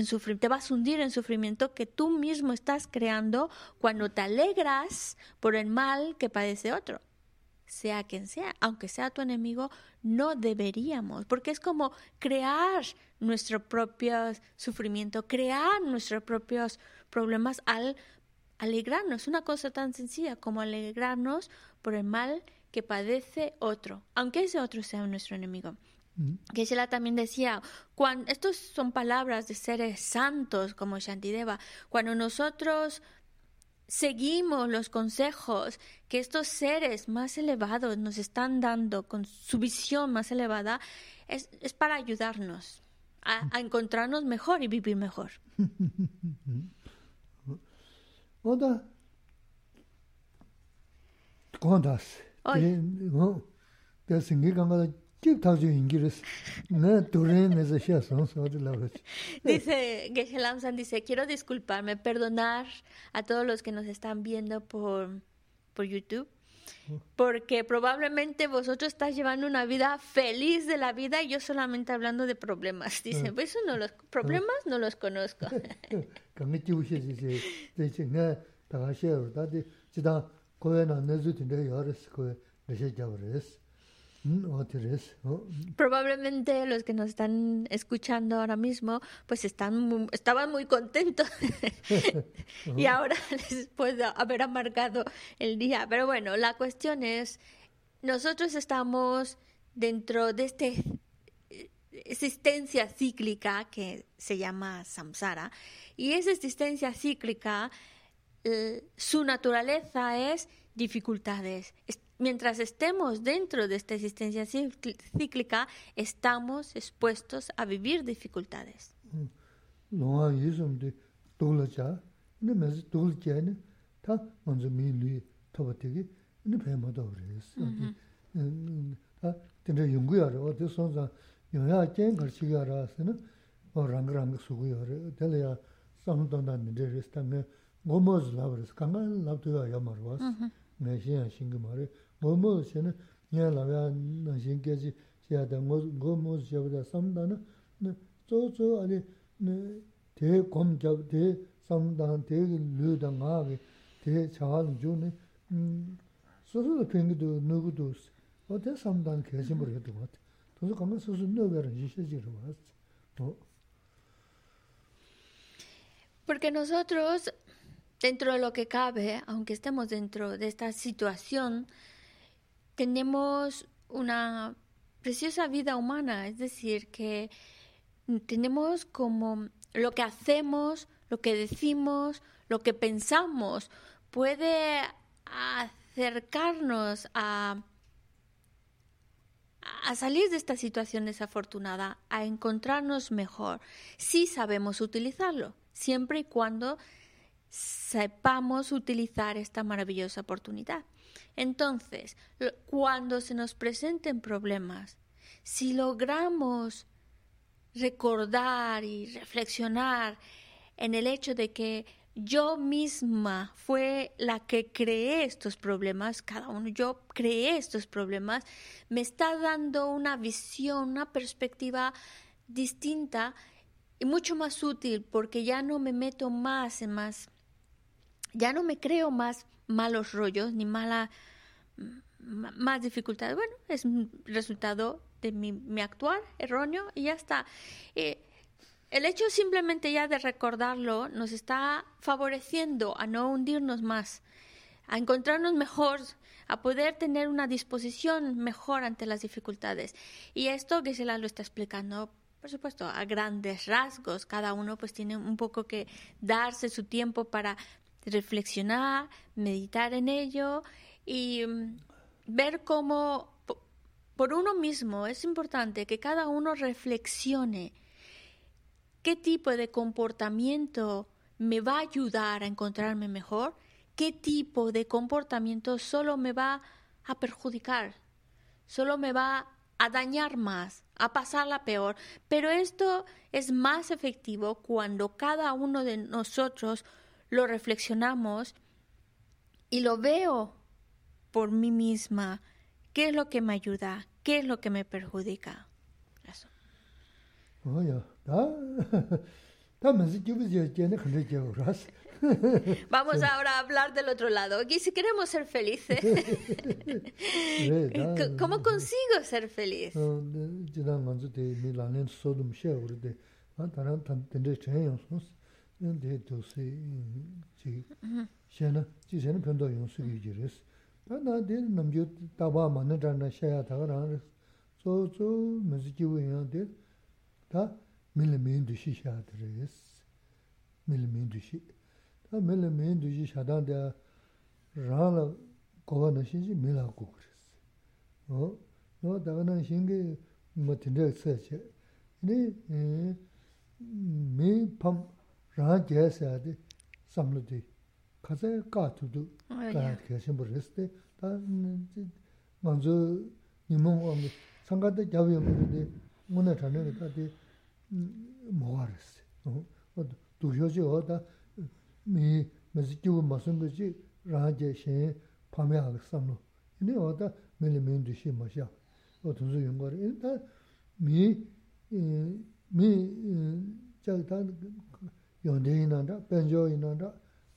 sufrimiento, te vas a hundir en sufrimiento que tú mismo estás creando cuando te alegras por el mal que padece otro. Sea quien sea, aunque sea tu enemigo, no deberíamos, porque es como crear nuestro propio sufrimiento, crear nuestros propios problemas al alegrarnos. Una cosa tan sencilla como alegrarnos por el mal que padece otro, aunque ese otro sea nuestro enemigo. Geshe-la también decía, cuando, estos son palabras de seres santos como Shantideva, cuando nosotros seguimos los consejos que estos seres más elevados nos están dando con su visión más elevada, es, es para ayudarnos a, a, encontrarnos mejor y vivir mejor. [laughs] [laughs] dice Geshe Lamsan dice quiero disculparme perdonar a todos los que nos están viendo por por YouTube porque probablemente vosotros estáis llevando una vida feliz de la vida y yo solamente hablando de problemas. Dicen, pues eso no los problemas no los conozco. [laughs] Probablemente los que nos están escuchando ahora mismo, pues están estaban muy contentos. [laughs] Y ahora [laughs] les puede haber amargado el día. Pero bueno, la cuestión es, nosotros estamos dentro de esta existencia cíclica que se llama samsara. Y esa existencia cíclica, eh, su naturaleza es dificultades mientras estemos dentro de esta existencia cíclica, estamos expuestos a vivir dificultades. Ngō mō nā, nyā lā wā nā shēng kia chī, shē yā tā ngō mō tā nā, tsō tsō ā tē wā, tē tā, tē lū tā ngā Porque nosotros, dentro de lo que cabe, aunque estemos dentro de esta situación, tenemos una preciosa vida humana, es decir, que tenemos como lo que hacemos, lo que decimos, lo que pensamos, puede acercarnos a, a salir de esta situación desafortunada, a encontrarnos mejor, si sabemos utilizarlo, siempre y cuando sepamos utilizar esta maravillosa oportunidad. Entonces, cuando se nos presenten problemas, si logramos recordar y reflexionar en el hecho de que yo misma fue la que creé estos problemas, cada uno yo creé estos problemas, me está dando una visión, una perspectiva distinta y mucho más útil porque ya no me meto más en más, ya no me creo más malos rollos ni mala más dificultades. Bueno, es un resultado de mi, mi actuar erróneo y ya está. Eh, el hecho simplemente ya de recordarlo nos está favoreciendo a no hundirnos más, a encontrarnos mejor, a poder tener una disposición mejor ante las dificultades. Y esto Gisela lo está explicando, por supuesto, a grandes rasgos. Cada uno pues tiene un poco que darse su tiempo para reflexionar, meditar en ello y mm, ver cómo por uno mismo es importante que cada uno reflexione qué tipo de comportamiento me va a ayudar a encontrarme mejor, qué tipo de comportamiento solo me va a perjudicar, solo me va a dañar más, a pasarla peor. Pero esto es más efectivo cuando cada uno de nosotros lo reflexionamos y lo veo por mí misma, qué es lo que me ayuda, qué es lo que me perjudica. Eso. [laughs] [laughs] Vamos ahora a hablar del otro lado. Y si queremos ser felices, [laughs] ¿cómo consigo ser feliz? dē dōsē chī shēnā, chī shēnā pēntō yōng sū kī jī rēs. Tā nā dē nām jī tāpā mā nā tā nā shāyā tā kā rā rēs, tsō tsō mā sī jī wē yāng dē, tā mī lā mī ndū shī shā tā rēs, mī lā mī ndū shī. Tā mī lā mī ndū shī shā tā dā rā lā gōwa nā shī jī mī lā gō rēs. Nō tā kā nā shī ngī mā tīndrā kā sā chē, nī mī pāṁ rā gyā sā dī samlū dī kāsā kā tu dū oh, kā kia shimbō rēs dī tā ngā dzū nīmōng wā mī sāngā dā gyā wī mī dī ngū nā chā nā dā dī mō wā rēs dī dū shio chī wā dā mī mē sī kī wū mā sūng chī rā gyā shēng pā mē hā samlū. Inī wā dā mē lī mē ndū shī mā shiā wā tū sū yung wā rē. Inī dā mī mī chā dā yōndē yīnāndā, bēnzhō yīnāndā,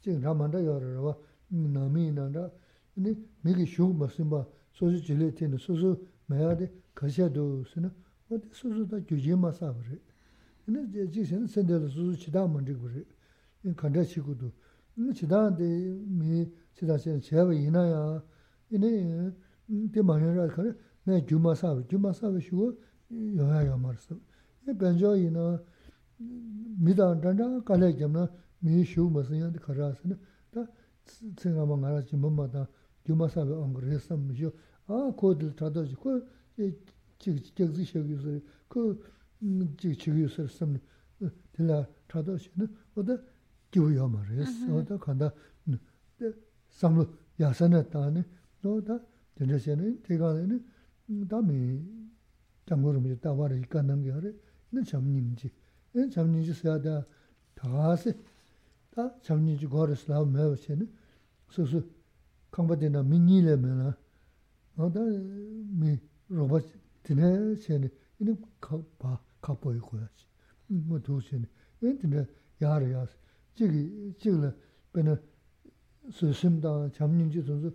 jīng rāmāndā yōrarwa, nāmi yīnāndā, yīnī mīgī shūg māsīmbā, sōsī jīlē tīni, sōsī mēyā dī kāshyā dōsī na, wā dī sōsī dā gyūjī mā sāba rī. Yīnī jīg sēn sēndē lā sōsī chidā māndī gu rī, yīn kāndā chī gu dō. Yīnī chidā dī mī chidā sēn chēba yīnā yā, yīnī dī māyā rā kārī, mē gyū mā sāba, gyū mā sāba shūg yōyā yō mā rī sāba. Yīnī bēnzhō yīnā, 미다 단다 칼레 점나 미 쉬우마스야 데 카라스나 다 생각만 말하지 뭐마다 주마사 안 그랬어 미죠 아 코드 타도지 코 지지 시작이서 그 지지기서 섬 들라 타도시는 어디 기부여 말했어 어디 간다 삼로 야산에 따네 tō tā tēnā xēnā tē kāla nā tā mē tāngu rō mē tā wā rā ikā nāngi hā rē nā chām nīng jī nā chām nīng jī sā tā tā gā sē tā chām nīng jī gā rā sā mē wā xēnā sō sō kāngpa tēnā mē nī lē mē nā nā tā mē rō bā tēnā xēnā nā kā pā kā pō yu kōyā chī mō tō xēnā nā tēnā yā rā yā sē jī kī jī kī lā bē nā sō shīm tā chām nīng jī sō sō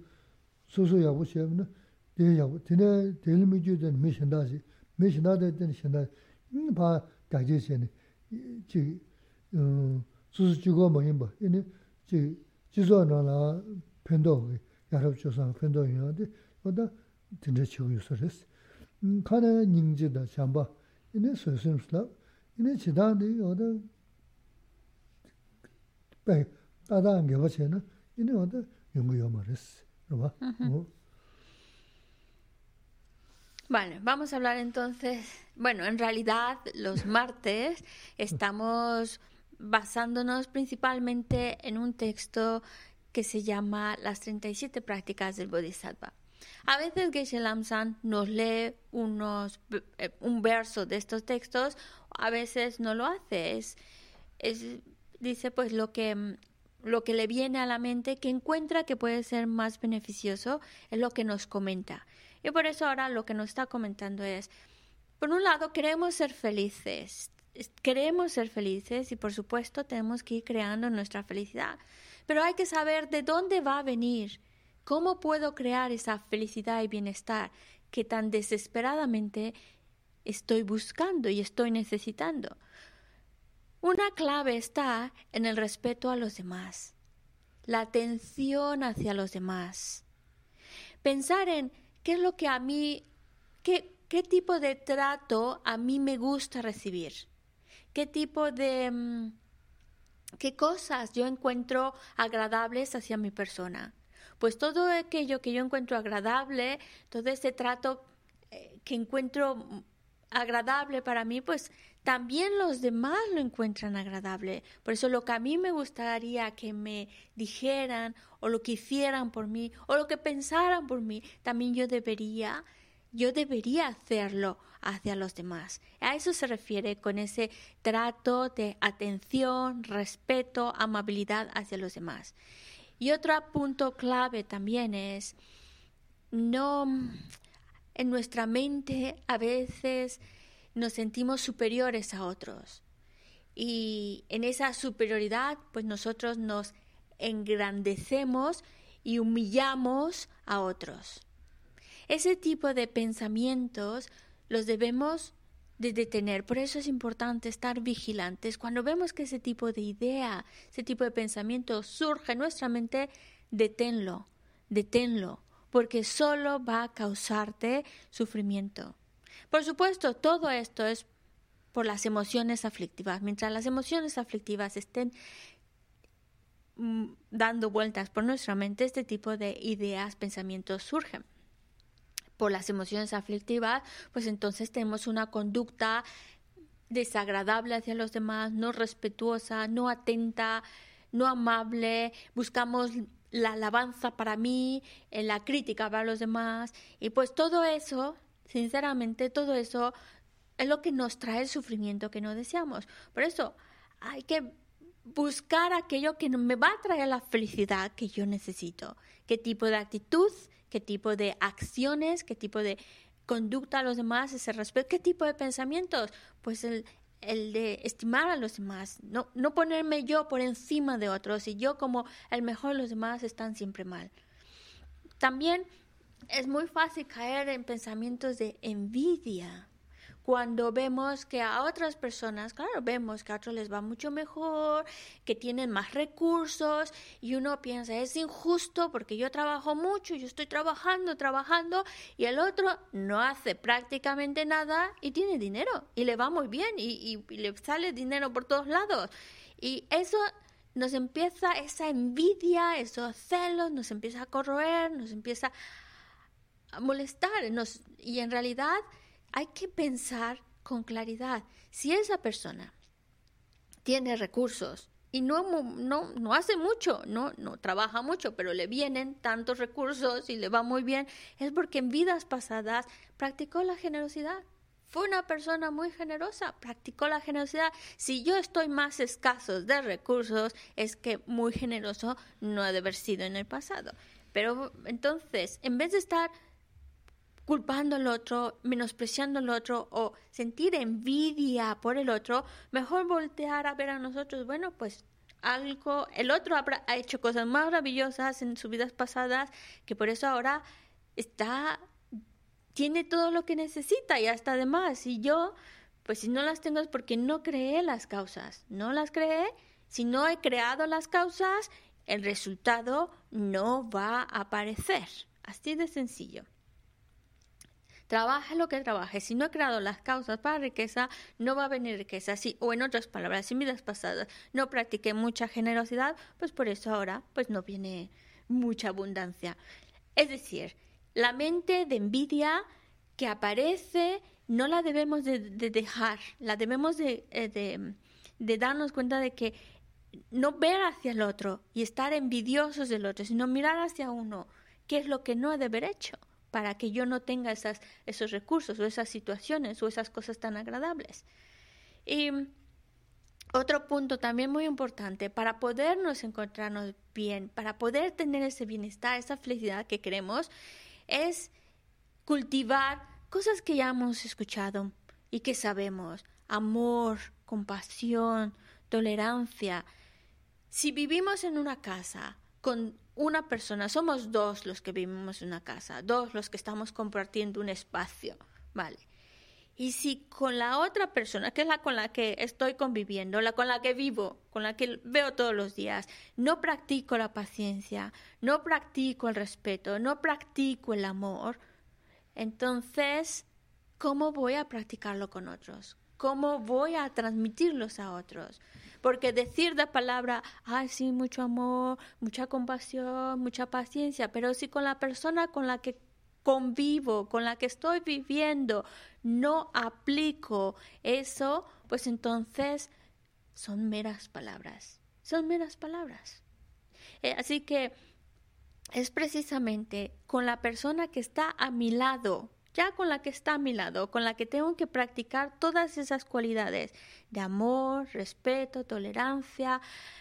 소소 야부 시험은 대 야부 되네 될 미주된 미신다지 미신다데 된 신다 음바 다제세네 지 어, 수수 주고 뭐인 뭐 이니 지 지소나라 펜도 야럽 조상 펜도 이야데 보다 진짜 치고 있어졌어 음 카네 닝지다 잠바 이니 소심스라 이니 지다데 어디 배 따다한 게 뭐체나 이니 어디 연구요 말했어 Vale, vamos a hablar entonces, bueno, en realidad los [laughs] martes estamos basándonos principalmente en un texto que se llama Las 37 prácticas del Bodhisattva. A veces Geshe Lamsan nos lee unos, eh, un verso de estos textos, a veces no lo hace. Es, es, dice pues lo que lo que le viene a la mente, que encuentra que puede ser más beneficioso, es lo que nos comenta. Y por eso ahora lo que nos está comentando es, por un lado, queremos ser felices, queremos ser felices y por supuesto tenemos que ir creando nuestra felicidad, pero hay que saber de dónde va a venir, cómo puedo crear esa felicidad y bienestar que tan desesperadamente estoy buscando y estoy necesitando. Una clave está en el respeto a los demás, la atención hacia los demás. Pensar en qué es lo que a mí, qué, qué tipo de trato a mí me gusta recibir, qué tipo de, mm, qué cosas yo encuentro agradables hacia mi persona. Pues todo aquello que yo encuentro agradable, todo ese trato eh, que encuentro agradable para mí, pues también los demás lo encuentran agradable. Por eso lo que a mí me gustaría que me dijeran o lo que hicieran por mí o lo que pensaran por mí, también yo debería, yo debería hacerlo hacia los demás. A eso se refiere con ese trato de atención, respeto, amabilidad hacia los demás. Y otro punto clave también es no en nuestra mente a veces nos sentimos superiores a otros. Y en esa superioridad, pues nosotros nos engrandecemos y humillamos a otros. Ese tipo de pensamientos los debemos de detener. Por eso es importante estar vigilantes. Cuando vemos que ese tipo de idea, ese tipo de pensamiento surge en nuestra mente, deténlo, deténlo, porque solo va a causarte sufrimiento. Por supuesto, todo esto es por las emociones aflictivas. Mientras las emociones aflictivas estén mm, dando vueltas por nuestra mente, este tipo de ideas, pensamientos surgen. Por las emociones aflictivas, pues entonces tenemos una conducta desagradable hacia los demás, no respetuosa, no atenta, no amable, buscamos la alabanza para mí, la crítica para los demás, y pues todo eso Sinceramente, todo eso es lo que nos trae el sufrimiento que no deseamos. Por eso hay que buscar aquello que me va a traer la felicidad que yo necesito. ¿Qué tipo de actitud qué tipo de acciones, qué tipo de conducta a los demás, ese respeto, qué tipo de pensamientos. Pues el, el de estimar a los demás, no, no ponerme yo por encima de otros y yo como el mejor de los demás están siempre mal. También es muy fácil caer en pensamientos de envidia cuando vemos que a otras personas, claro, vemos que a otros les va mucho mejor, que tienen más recursos y uno piensa, es injusto porque yo trabajo mucho, yo estoy trabajando, trabajando y el otro no hace prácticamente nada y tiene dinero y le va muy bien y, le sale dinero por todos lados. Y eso nos empieza esa envidia, esos celos, nos empieza a corroer, nos empieza molestar y en realidad hay que pensar con claridad. Si esa persona tiene recursos y no, no, no hace mucho, no, no trabaja mucho, pero le vienen tantos recursos y le va muy bien, es porque en vidas pasadas practicó la generosidad. Fue una persona muy generosa, practicó la generosidad. Si yo estoy más escaso de recursos, es que muy generoso no ha de haber sido en el pasado. Pero entonces, en vez de estar culpando al otro, menospreciando al otro o sentir envidia por el otro, mejor voltear a ver a nosotros, bueno, pues algo, el otro ha hecho cosas maravillosas en sus vidas pasadas, que por eso ahora está, tiene todo lo que necesita y hasta además, y yo, pues si no las tengo es porque no creé las causas, no las creé, si no he creado las causas, el resultado no va a aparecer, así de sencillo. Trabaje lo que trabaje. Si no he creado las causas para riqueza, no va a venir riqueza. Si, o en otras palabras, en vidas pasadas no practiqué mucha generosidad, pues por eso ahora pues no viene mucha abundancia. Es decir, la mente de envidia que aparece no la debemos de, dejar, la debemos de, eh, de, de darnos cuenta de que no ver hacia el otro y estar envidiosos del otro, sino mirar hacia uno, qué es lo que no he de haber hecho para que yo no tenga esas, esos recursos o esas situaciones o esas cosas tan agradables. Y otro punto también muy importante, para podernos encontrarnos bien, para poder tener ese bienestar, esa felicidad que queremos, es cultivar cosas que ya hemos escuchado y que sabemos, amor, compasión, tolerancia. Si vivimos en una casa con una persona, somos dos los que vivimos en una casa, dos los que estamos compartiendo un espacio, ¿vale? Y si con la otra persona, que es la con la que estoy conviviendo, la con la que vivo, con la que veo todos los días, no practico la paciencia, no practico el respeto, no practico el amor, entonces, ¿cómo voy a practicarlo con otros? ¿Cómo voy a transmitirlos a otros? Porque decir la palabra, ay, sí, mucho amor, mucha compasión, mucha paciencia, pero si con la persona con la que convivo, con la que estoy viviendo, no aplico eso, pues entonces son meras palabras, son meras palabras. Eh, así que es precisamente con la persona que está a mi lado, ya con la que está a mi lado, con la que tengo que practicar todas esas cualidades de amor, respeto, tolerancia,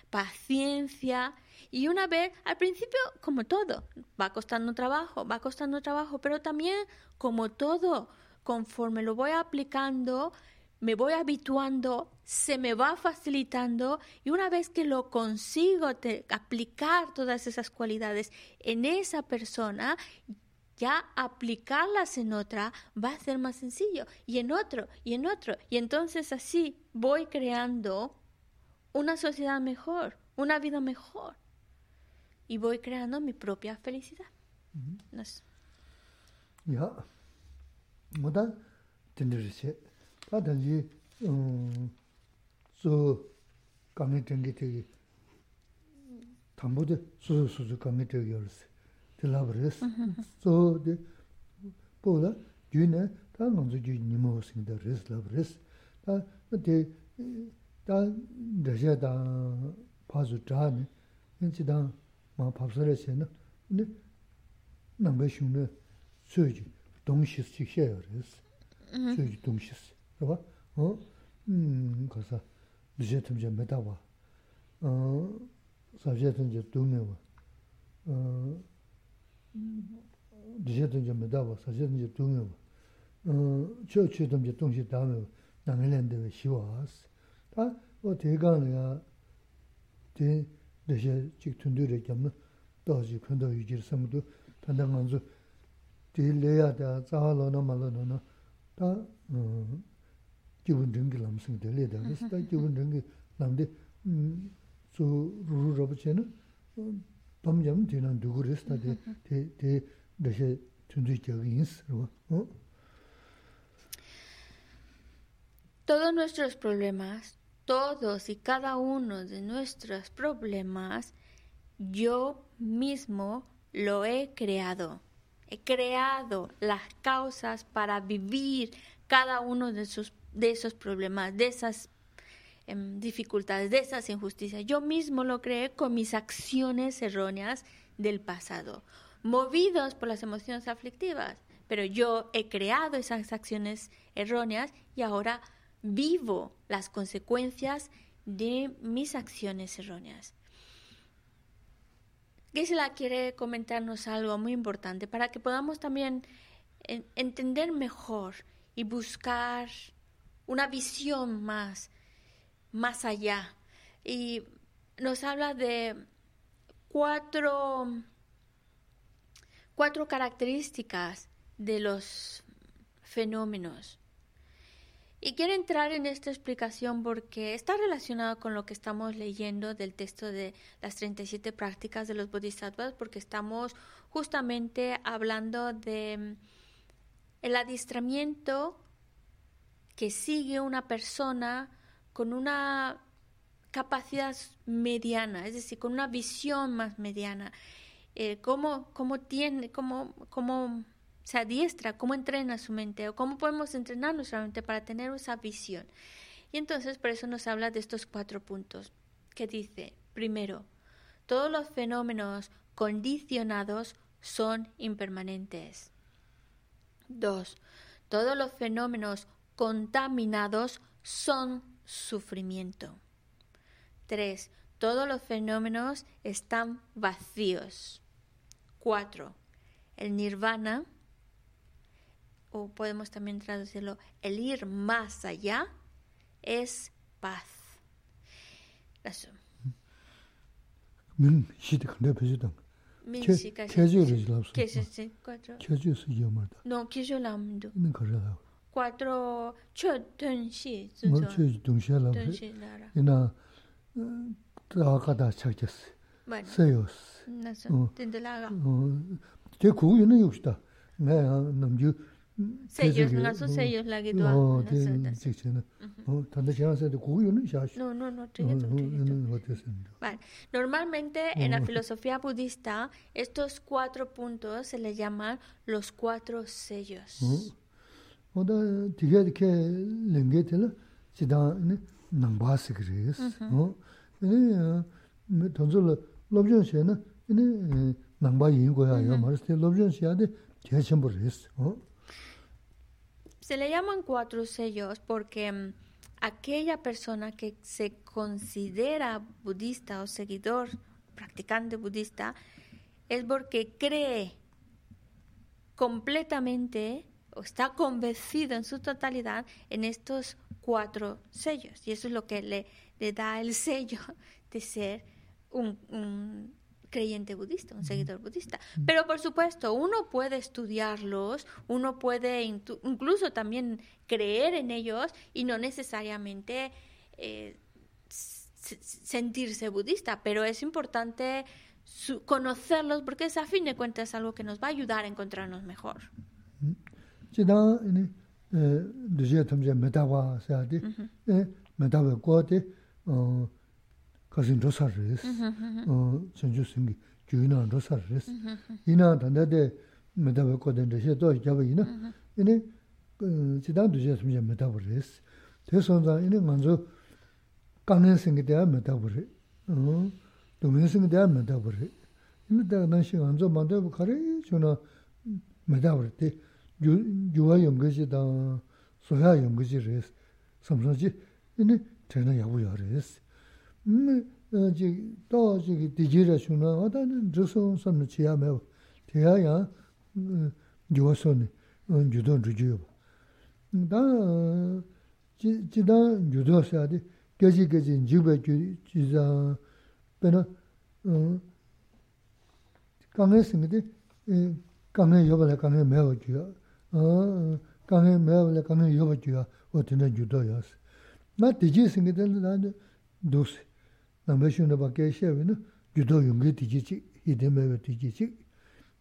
paciencia. Y una vez, al principio, como todo, va costando trabajo, va costando trabajo, pero también, como todo, conforme lo voy aplicando, me voy habituando, se me va facilitando y una vez que lo consigo aplicar todas esas cualidades en esa persona, ya aplicarlas en otra va a ser más sencillo. Y en otro y en otro. Y entonces así voy creando una sociedad mejor, una vida mejor. Y voy creando mi propia felicidad. Ya, gyu nimo sing de res labres. Ta tilabres. Mm-hmm. So, de, po la, gyu ne, ta nganzu gyu nimo singda res labres. Ta, de, ta rasha da pazu dhaa ne, inchi da ma papsara se na, ne, namba shung ne, suji dongshis chik sheya res. Mm-hmm. Suji dongshis. Raba, o, mm, kasa, dhija tamja metawa, sabja tamja dumewa, dhishe tunje me dawa, sashe tunje tungyo ba, cho cho tunje tungshi dame ba, nange lendewe shiwa as. Ta o te kaani ya, te dhishe chik tundu re kyamna, doji kunda yujir samdu, tanda nganzu, te leya da, zaha lo na ma lo na na, ta jibun ringi lamsing de le da, ta jibun ringi lamde, mm, su ruru rabu che na, Todos nuestros problemas, todos y cada uno de nuestros problemas, yo mismo lo he creado. He creado las causas para vivir cada uno de esos, de esos problemas, de esas em, dificultades, de esas injusticias. Yo mismo lo creé con mis acciones erróneas del pasado movidos por las emociones aflictivas, pero yo he creado esas acciones erróneas y ahora vivo las consecuencias de mis acciones erróneas. Gisela quiere comentarnos algo muy importante para que podamos también entender mejor y buscar una visión más, más allá. Y nos habla de cuatro cuatro características de los fenómenos. Y quiero entrar en esta explicación porque está relacionado con lo que estamos leyendo del texto de las 37 prácticas de los bodhisattvas, porque estamos justamente hablando de mm, el adiestramiento que sigue una persona con una capacidad mediana, es decir, con una visión más mediana. Eh, cómo, cómo, tiene, cómo, cómo se adiestra, cómo entrena su mente o cómo podemos entrenar nuestra mente para tener esa visión. Y entonces por eso nos habla de estos cuatro puntos que dice, primero, todos los fenómenos condicionados son impermanentes. Dos, todos los fenómenos contaminados son sufrimiento. Tres, todos los fenómenos están vacíos. 4. El nirvana, o podemos también traducirlo, el ir más allá, es paz. Eso. No, cuatro che tenshi zuzo. Che tenshi la. Tenshi la. Ina traga da nga so la. Oh, shash. No, no, no. Normalmente en la filosofía budista estos cuatro puntos se le llaman los cuatro sellos oda tige que lengetela sida ne nambas gres oh ne me tonzolo lobjon shena Se le llaman cuatro sellos porque mm, aquella persona que se considera budista o seguidor, practicante budista, es porque cree completamente está convencido en su totalidad en estos cuatro sellos. Y eso es lo que le, le da el [laughs] sello de ser un creyente budista, un seguidor budista. Pero por supuesto, uno puede estudiarlos, uno puede incluso también creer en ellos y no necesariamente eh, sentirse budista, pero es importante conocerlos porque es a fin de cuentas algo que nos va a ayudar a encontrarnos mejor. 지당 아니 에 드제 탐제 메타바 사디 에 메타바 고데 어 가진 조사르스 어. 전주 생기 주인한 조사르스 이나 단다데 메타바 고데 드제 또 잡이나? 이네 지당 드제 탐제 메타바르스 대선자 이네 먼저 강내 생기 대한 메타바르 어. 동행 생기 대한 메타바르 이네 다른 시간 좀 만들고 가래. 저나 메타바르 때 yuwa yungaji dan soya yungaji res, samsanji, ini tena yabu ya res. Daa jigi diji ra shuna, wada driso samna chiya mewa, tiya ya yuwa soni, yudon ruju yobo. Daa jidan yudo sayadi, gaji gaji jigba jizan, pena kange singidi, kange yobala kange mewa juya, kāngi mēwale kāngi yoba chiyā o tīnda judo yās. Mā tījī singi tēnda tānda dōsi, nāmbā shūna bā kē shēwi nā judo yungi tījī chik, hīdē mēwa tījī chik.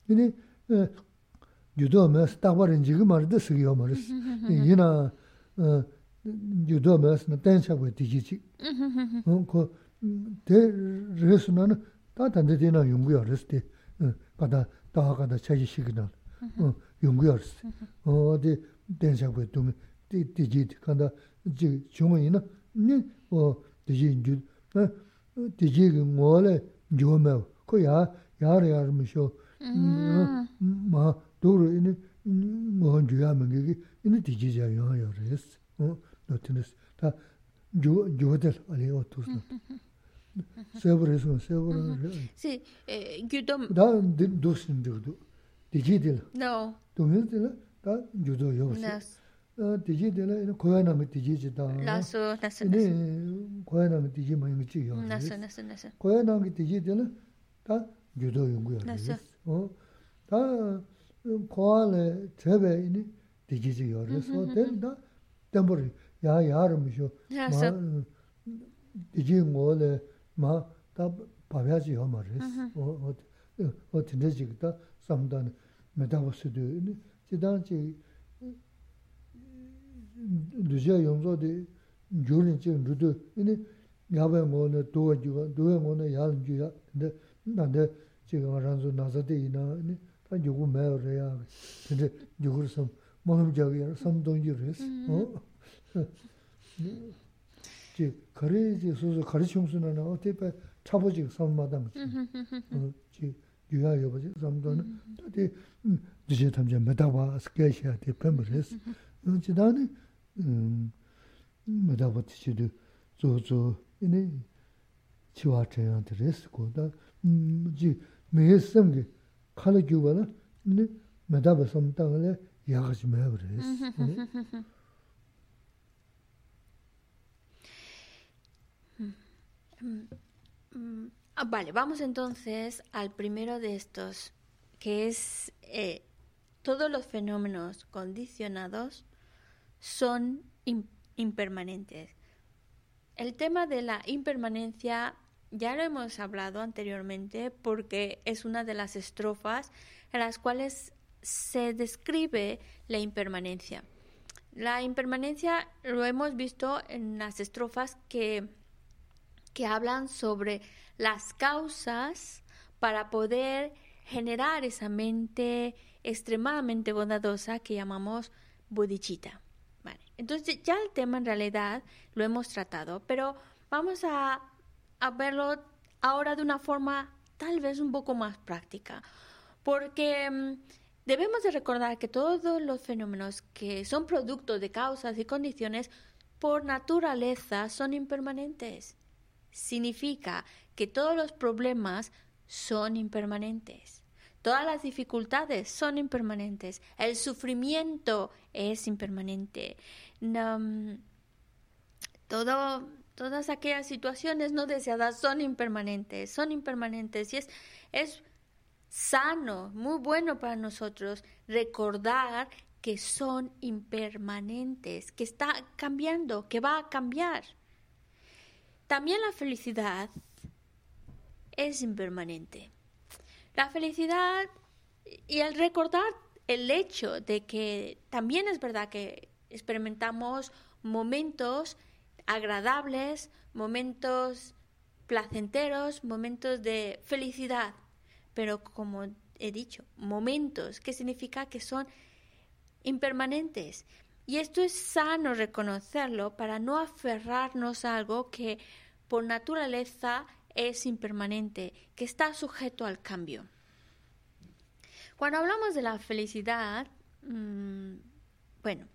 Yini judo mēs tāqwa rinjīga marida sīgi yo maris, yina judo mēs nā tēnchā kwa tījī chik. Ko tē rēsu nā nā tā tānda tēnā yungi yā rēs tē, kātā tā kātā chāyī shīgī nā nā. yungu ya res de. Kata taha kata chaji shiki na yungu ya res. O de tenchakwa dungi diji di kanda chunga ina. Ni o diji yudo. Diji ki ngole yuwa mewa. Ko ya yara yara mi shio. 마 도로 이니 뭐 주야 먹기 이니 디지자 요요 레스 어 노트네스 다 조, 조들 아니 어투스 세브레스 세브레 Sí, eh, Gyudom... 다 도스인데도 디지들 No, 도면들 다 주도 요스 nas, 어 디지들 이니 고야나미 디지지다 naso, naso, naso, 이니 고야나미 디지 뭐 이거 지요 naso, naso, naso. 고야나미 디지들 다 주도 연구야 나서. 어 다 고안에 제베 이니 디지지 요르서 된다 템버리 야 야르미쇼 나서. 마 디지 뭐래 마다 바야지 요 말이스 어어 어 진짜지다 samdan medawa sudu. Chidan chi dhujia yonzo di gyulin chi rudu, ini yabay ngo na duwa juwa, duwa ngo na yalin juya, nande chi nga ranzu nazade ina, ini ta yugu mayo raya, tinte yugur sam, manam jaga yara samdongi res. Mm-hmm. Oh. [laughs] Chi kari chi susu kari chungsu na na, o te pa chapo chi sammadang chi. Mm-hmm. Oh, chi yuwa yuwa zi zamdono, dati dhiji mm-hmm. tamze medabwa skayshaya di pembaris. Yonchi dani medabwa tishi di zo zo, ini chiwa chayang di res ko, da. Mm, ji meye samgi khala gyuwa la, ini medabwa samtanga la yagaji mayab res. Mm. [laughs] ah, vale, vamos entonces al primero de estos, que es eh, todos los fenómenos condicionados son im- impermanentes. El tema de la impermanencia ya lo hemos hablado anteriormente porque es una de las estrofas en las cuales se describe la impermanencia. La impermanencia lo hemos visto en las estrofas que que hablan sobre las causas para poder generar esa mente extremadamente bondadosa que llamamos bodhicitta. Vale. Entonces ya el tema en realidad lo hemos tratado, pero vamos a, a verlo ahora de una forma tal vez un poco más práctica, porque mm, debemos de recordar que todos los fenómenos que son productos de causas y condiciones por naturaleza son impermanentes significa que todos los problemas son impermanentes. Todas las dificultades son impermanentes. El sufrimiento es impermanente. No, todo, todas aquellas situaciones no deseadas son impermanentes. Son impermanentes. Y es, es sano, muy bueno para nosotros recordar que son impermanentes, que está cambiando, que va a cambiar. También la felicidad es impermanente. La felicidad y el recordar el hecho de que también es verdad que experimentamos momentos agradables, momentos placenteros, momentos de felicidad, pero como he dicho, momentos, que significa que son impermanentes. Y esto es sano reconocerlo para no aferrarnos a algo que por naturaleza es impermanente, que está sujeto al cambio. Cuando hablamos de la felicidad, mmm, bueno,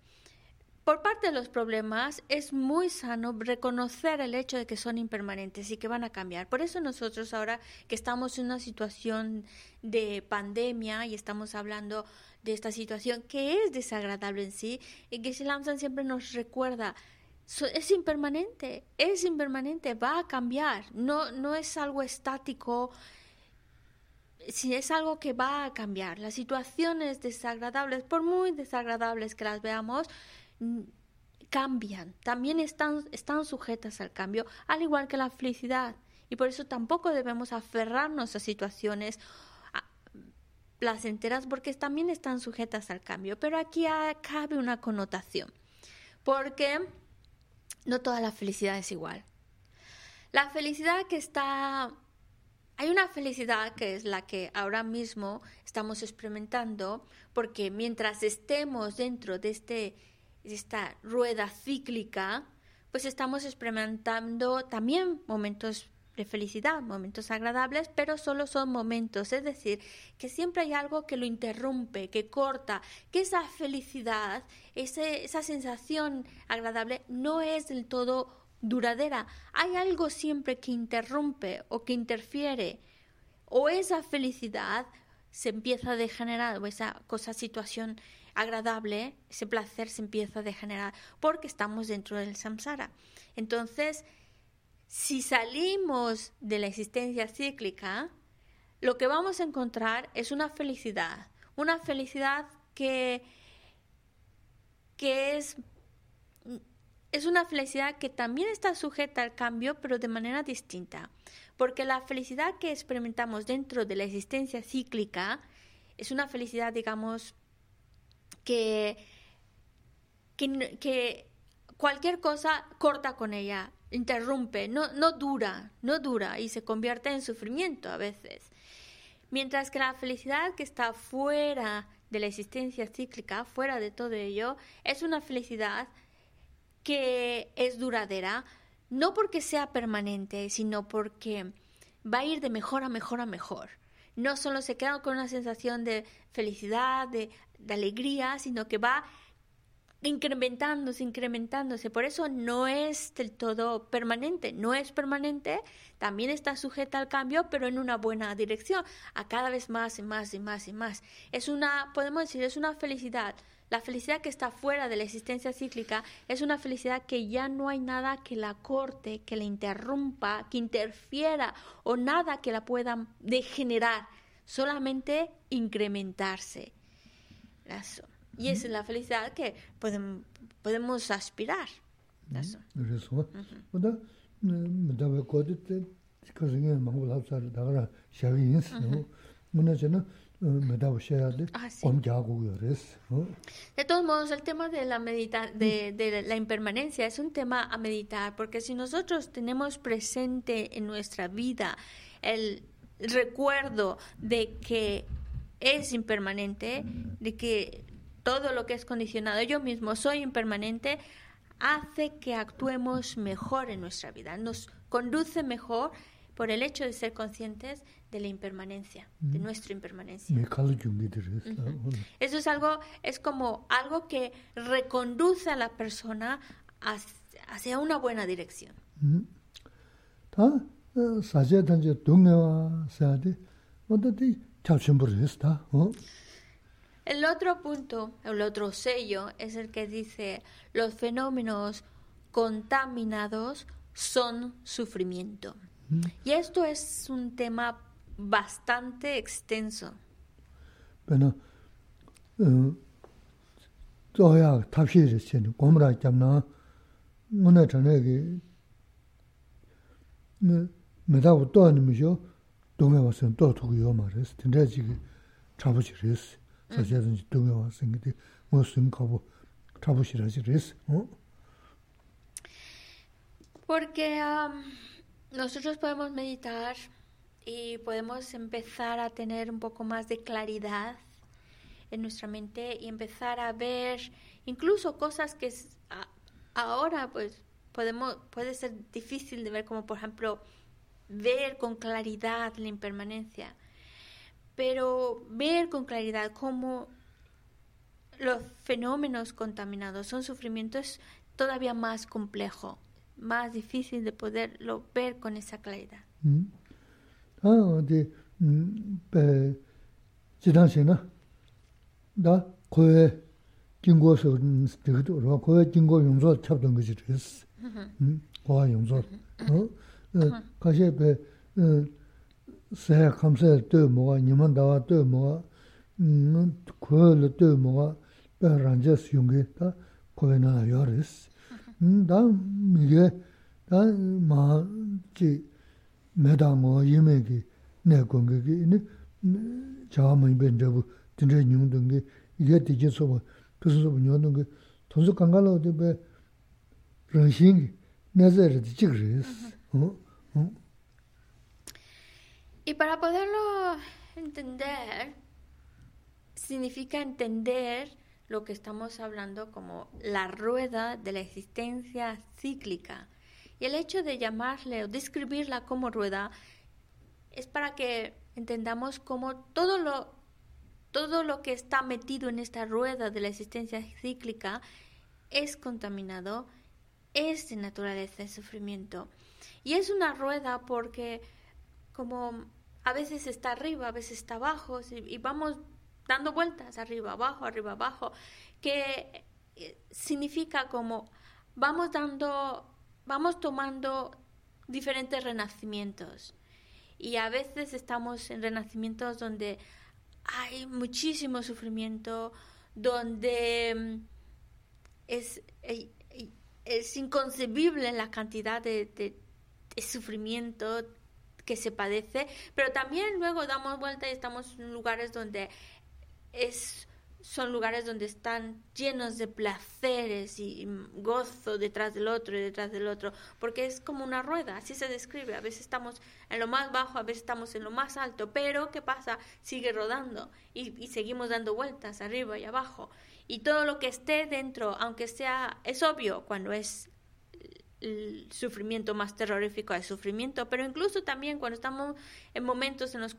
por parte de los problemas es muy sano reconocer el hecho de que son impermanentes y que van a cambiar. Por eso nosotros ahora que estamos en una situación de pandemia y estamos hablando de esta situación que es desagradable en sí, y que Lamsan siempre nos recuerda, es impermanente, es impermanente, va a cambiar, no, no es algo estático, si es algo que va a cambiar. Las situaciones desagradables, por muy desagradables que las veamos, cambian, también están, están sujetas al cambio, al igual que la felicidad. Y por eso tampoco debemos aferrarnos a situaciones placenteras porque también están sujetas al cambio. Pero aquí cabe una connotación, porque no toda la felicidad es igual. La felicidad que está... Hay una felicidad que es la que ahora mismo estamos experimentando, porque mientras estemos dentro de este esta rueda cíclica, pues estamos experimentando también momentos de felicidad, momentos agradables, pero solo son momentos, es decir, que siempre hay algo que lo interrumpe, que corta, que esa felicidad, esa sensación agradable no es del todo duradera, hay algo siempre que interrumpe o que interfiere, o esa felicidad se empieza a degenerar, o esa cosa, situación agradable, ese placer se empieza a degenerar porque estamos dentro del samsara. Entonces, si salimos de la existencia cíclica, lo que vamos a encontrar es una felicidad, una felicidad que, que es, es una felicidad que también está sujeta al cambio, pero de manera distinta. Porque la felicidad que experimentamos dentro de la existencia cíclica es una felicidad, digamos, que, que, cualquier cosa corta con ella, interrumpe, no, no dura, no dura y se convierte en sufrimiento a veces. Mientras que la felicidad que está fuera de la existencia cíclica, fuera de todo ello, es una felicidad que es duradera, no porque sea permanente, sino porque va a ir de mejor a mejor a mejor. No solo se queda con una sensación de felicidad, de de alegría, sino que va incrementándose, incrementándose. Por eso no es del todo permanente, no es permanente, también está sujeta al cambio, pero en una buena dirección, a cada vez más y más y más y más. Es una, podemos decir, es una felicidad. La felicidad que está fuera de la existencia cíclica es una felicidad que ya no hay nada que la corte, que la interrumpa, que interfiera o nada que la pueda degenerar, solamente incrementarse. Y es la felicidad que podemos, podemos aspirar. Eso. De todos modos, el tema de la, medita de, de la impermanencia es un tema a meditar, porque si nosotros tenemos presente en nuestra vida el recuerdo de que es impermanente, de que todo lo que es condicionado, yo mismo soy impermanente, hace que actuemos mejor en nuestra vida, nos conduce mejor por el hecho de ser conscientes de la impermanencia, de nuestra impermanencia. Eso es algo, es como algo que reconduce a la persona hacia una buena dirección. El otro punto, el otro sello, es el que dice los fenómenos contaminados son sufrimiento. Y esto es un tema bastante extenso. Bueno, todavía me da todo ni yo 동에 와서 또 두고 요 말했어. 근데 지금 잡으시 그랬어. 사실은 동에 와서 근데 무슨 거고 잡으시라지 그랬어. 어? Porque um, nosotros podemos meditar y podemos empezar a tener un poco más de claridad en nuestra mente y empezar a ver incluso cosas que ahora pues podemos puede ser difícil de ver como por ejemplo ver con claridad la impermanencia, pero ver con claridad cómo los fenómenos contaminados, son sufrimientos todavía más complejos, más difícil de poderlo ver con esa claridad. Ah, de jinggo so ro jinggo ge ji. Ka she pe sē khamsē tē mōgā, nīman dāwā tē mōgā, kuwa lē tē mōgā, bē rāngyā sīyōngi tā kuwa nā yā rīs. Tā mīgē, tā mā jī mē tā mōgā yīmē kī, nē gōngi kī, nī chāwā mā yīmbē ndabū, tīndrē nyōng dōngi, yīgē tī jī sōba, pīsū sōba nyōng dōngi, tōnsū kāngā lō tē bē rāngshīngi, nē zē rā tī jīg rīs. Y para poderlo entender, significa entender lo que estamos hablando como la rueda de la existencia cíclica. Y el hecho de llamarle o describirla como rueda es para que entendamos cómo todo lo, todo lo que está metido en esta rueda de la existencia cíclica es contaminado, es de naturaleza de sufrimiento. Y es una rueda porque como a veces está arriba, a veces está abajo, y vamos dando vueltas arriba, abajo, arriba, abajo, que eh, significa como vamos dando vamos tomando diferentes renacimientos. Y a veces estamos en renacimientos donde hay muchísimo sufrimiento, donde mm, es, eh, eh, es inconcebible la cantidad de, de, sufrimiento que se padece, pero también luego damos vuelta y estamos en lugares donde es son lugares donde están llenos de placeres y gozo detrás del otro y detrás del otro, porque es como una rueda, así se describe. A veces estamos en lo más bajo, a veces estamos en lo más alto, pero ¿qué pasa? Sigue rodando y, y seguimos dando vueltas arriba y abajo. Y todo lo que esté dentro, aunque sea, es obvio cuando es el sufrimiento más terrorífico es sufrimiento, pero incluso también cuando estamos en momentos en los,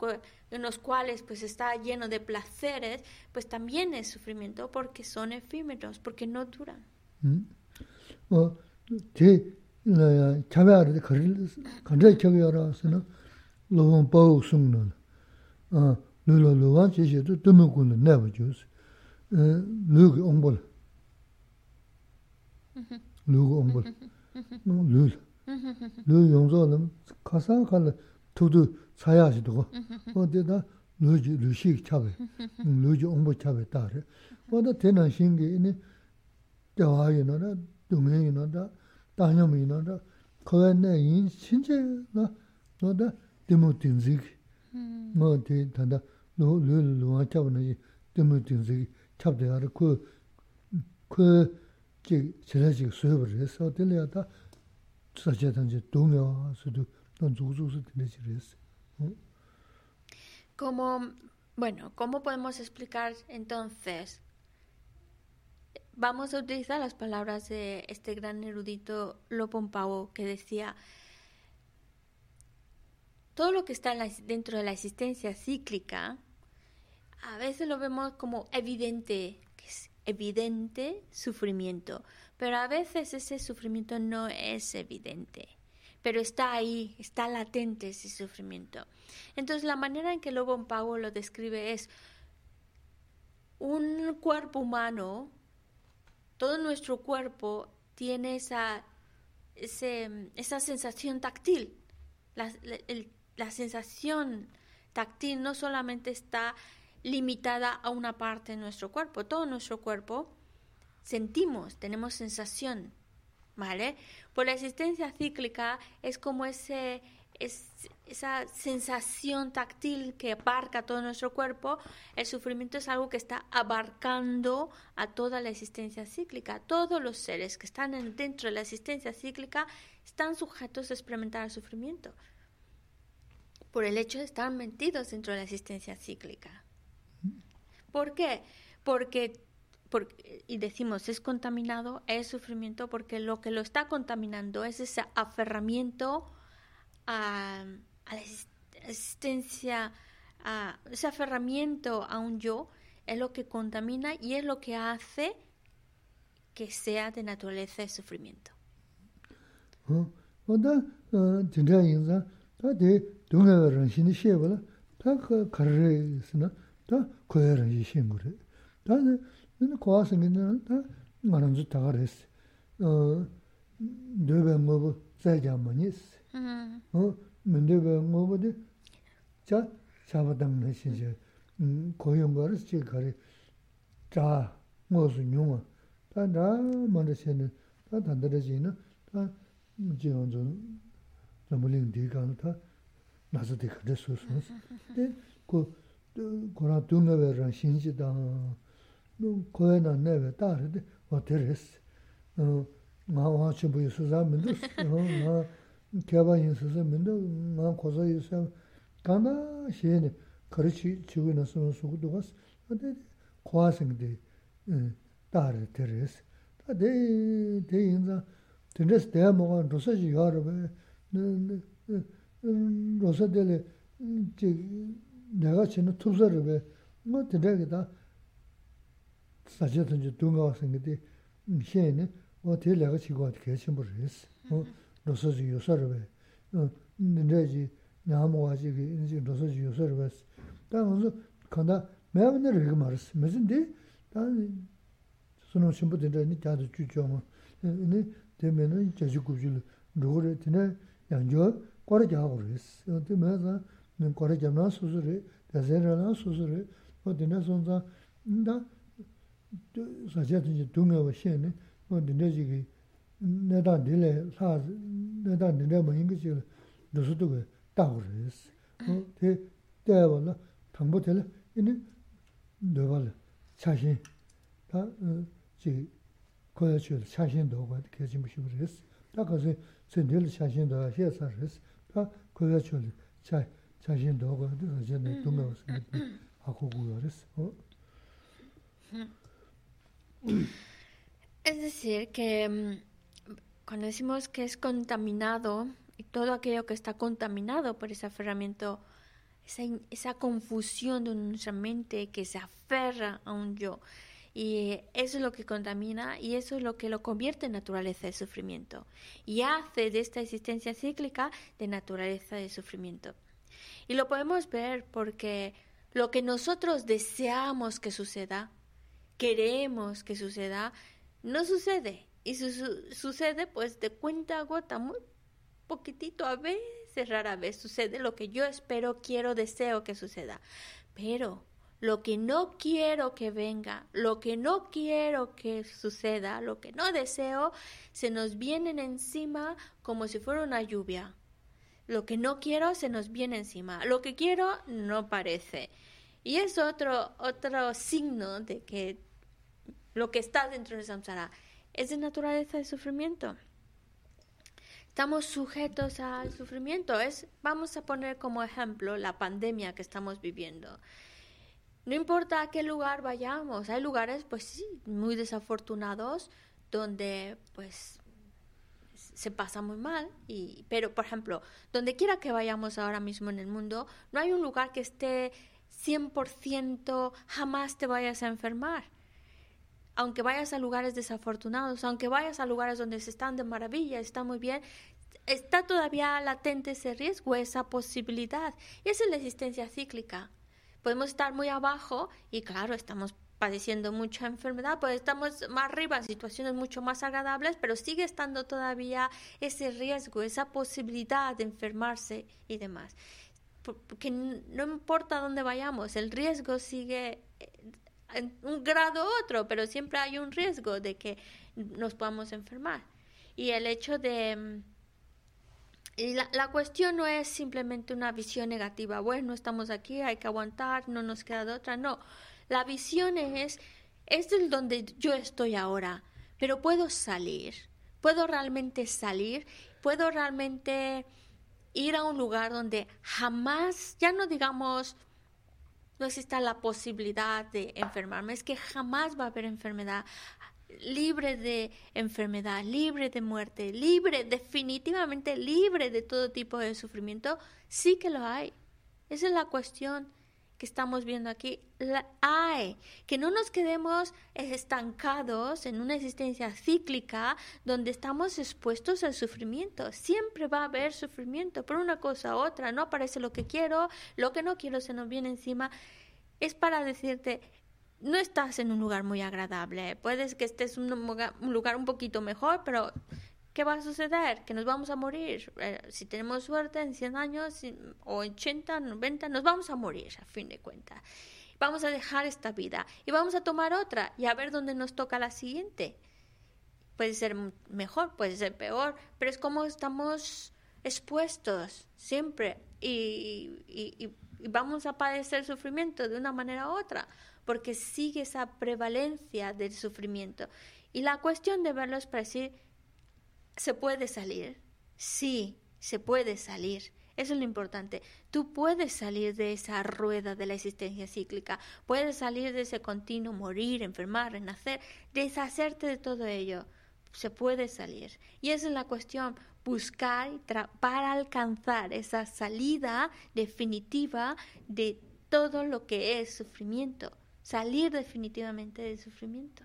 en los cuales pues está lleno de placeres, pues también es sufrimiento porque son efímeros, porque no duran. 너무 늘. 늘 용서는 가상 간 두두 사야시도. 어디다 르지 르식 차베. 르지 옹보 차베 따레. 뭐다 되는 신기니 대화이너나 동행이너다 다녀미너다 거기에 인 신체가 너다 데모틴직 뭐디 단다 르르 르와 차베는 데모틴직 차베 알고 그 Como, bueno, ¿cómo podemos explicar entonces? Vamos a utilizar las palabras de este gran erudito Lopompao que decía, todo lo que está dentro de la existencia cíclica, a veces lo vemos como evidente, evidente sufrimiento, pero a veces ese sufrimiento no es evidente, pero está ahí, está latente ese sufrimiento. Entonces la manera en que Lobo Pau lo describe es un cuerpo humano, todo nuestro cuerpo tiene esa, esa sensación táctil. la sensación táctil no solamente está limitada a una parte de nuestro cuerpo. Todo nuestro cuerpo sentimos, tenemos sensación, ¿vale? Por la existencia cíclica es como ese, esa sensación táctil que abarca todo nuestro cuerpo. El sufrimiento es algo que está abarcando a toda la existencia cíclica. Todos los seres que están dentro de la existencia cíclica están sujetos a experimentar el sufrimiento por el hecho de estar metidos dentro de la existencia cíclica. ¿Por qué? Porque, y decimos, es contaminado, es sufrimiento, porque lo que lo está contaminando es ese aferramiento a, la existencia, a ese aferramiento a un yo, es lo que contamina y es lo que hace que sea de naturaleza de sufrimiento. 거여라 이 신고래. 다는 근데 고아생기는 다 말은 좀 다가랬어. 어 되게 뭐 자자만이스. 어 문제가 뭐거든. 자 잡아담는 시제. 음 고용 거를 지 거리 자 무슨 용어. 다나 먼저 세는 다 단들어지는 다 지원 좀 점을 내가 다 나서 되게 됐었어. 근데 그 kora dungawe rang shinji dang, kowe na newe tari di wateres. Nga waa chibu yu suza mindu, nga kyaba yin suza mindu, nga kosa yu suza, kanda shiyeni kari chigu na suza sugu dugas, ade kowa singdi e, tari teres. Ade te yinza, tenres deya moga rosa ji yuwa rabe, rosa deli 내가 지는 투서를 왜 뭐, 드래기다. 사제든지 동가와 생기디, 희에네, 어, 대략을 지고 어떻게 신부를 했어. 어, 로서지 요서를 왜, 어, 내지, 나무와지, 이제 로서지 요서를 왜, 단 무슨, 간다, 매번을 이렇게 말했어. 무슨데, 단, 수능 신부들이 자주 주죠. 근데, 되면은 제주 구질, 누구를 되네, 양조, 꼬르게 하고 그랬어. 근데 매번, nin kora gyamna susu re, dazen rana susu re, o dine sonza, nda sacha tunji dunga wa shen ne, o dine jigi neda dile, saa neda dile ma inga chiga dusu duga dagu re esi. O te daya wala, tangbo tela, ini doba la, chashin, ta e, jigi koya chiga chashin doga kachin mushibu re esi. Ta kasi tsendela chashin doga shea saa re esi, ta koya chiga chashin, Es decir, que cuando decimos que es contaminado, y todo aquello que está contaminado por ese aferramiento, esa, esa confusión de nuestra mente que se aferra a un yo, y eso es lo que contamina y eso es lo que lo convierte en naturaleza de sufrimiento. Y hace de esta existencia cíclica de naturaleza de sufrimiento. Y lo podemos ver porque lo que nosotros deseamos que suceda, queremos que suceda, no sucede. Y sucede pues de cuenta gota, muy poquitito, a veces, rara vez sucede lo que yo espero, quiero, deseo que suceda. Pero lo que no quiero que venga, lo que no quiero que suceda, lo que no deseo, se nos vienen encima como si fuera una lluvia. Lo que no quiero se nos viene encima. Lo que quiero no parece. Y es otro, otro signo de que lo que está dentro de samsara es de naturaleza de sufrimiento. Estamos sujetos al sufrimiento. Vamos a poner como ejemplo la pandemia que estamos viviendo. No importa a qué lugar vayamos, hay lugares, pues sí, muy desafortunados, donde pues se pasa muy mal, y, pero por ejemplo, donde quiera que vayamos ahora mismo en el mundo, no hay un lugar que esté 100% jamás te vayas a enfermar. Aunque vayas a lugares desafortunados, aunque vayas a lugares donde se están de maravilla, está muy bien, está todavía latente ese riesgo, esa posibilidad. Y esa es la existencia cíclica podemos estar muy abajo y claro, estamos padeciendo mucha enfermedad, pues estamos más arriba, situaciones mucho más agradables, pero sigue estando todavía ese riesgo, esa posibilidad de enfermarse y demás. Porque no importa dónde vayamos, el riesgo sigue eh, en un grado u otro, pero siempre hay un riesgo de que nos podamos enfermar. Y el hecho de mm, y la, la, cuestión no es simplemente una visión negativa, bueno, estamos aquí, hay que aguantar, no nos queda de otra, no. La visión es, este es donde yo estoy ahora, pero puedo salir, puedo realmente salir, puedo realmente ir a un lugar donde jamás, ya no digamos, no exista la posibilidad de enfermarme, es que jamás va a haber enfermedad, libre de enfermedad, libre de muerte, libre, definitivamente libre de todo tipo de sufrimiento, sí que lo hay. Esa es la cuestión. Que estamos viendo aquí, la hay, que no nos quedemos estancados en una existencia cíclica donde estamos expuestos al sufrimiento. Siempre va a haber sufrimiento, por una cosa u otra, no aparece lo que quiero, lo que no quiero se nos viene encima. Es para decirte, no estás en un lugar muy agradable, puedes que estés en un lugar un poquito mejor, pero ¿qué va a suceder? Que nos vamos a morir. Eh, si tenemos suerte, en 100 años o 80, 90, nos vamos a morir, a fin de cuentas. Vamos a dejar esta vida y vamos a tomar otra y a ver dónde nos toca la siguiente. Puede ser mejor, puede ser peor, pero es como estamos expuestos siempre y, vamos a padecer sufrimiento de una manera u otra, porque sigue esa prevalencia del sufrimiento. Y la cuestión de verlo es para decir, ¿Se puede salir? Sí, se puede salir. Eso es lo importante. Tú puedes salir de esa rueda de la existencia cíclica, puedes salir de ese continuo morir, enfermar, renacer, deshacerte de todo ello. Se puede salir. Y esa es la cuestión, buscar para alcanzar esa salida definitiva de todo lo que es sufrimiento, salir definitivamente del sufrimiento.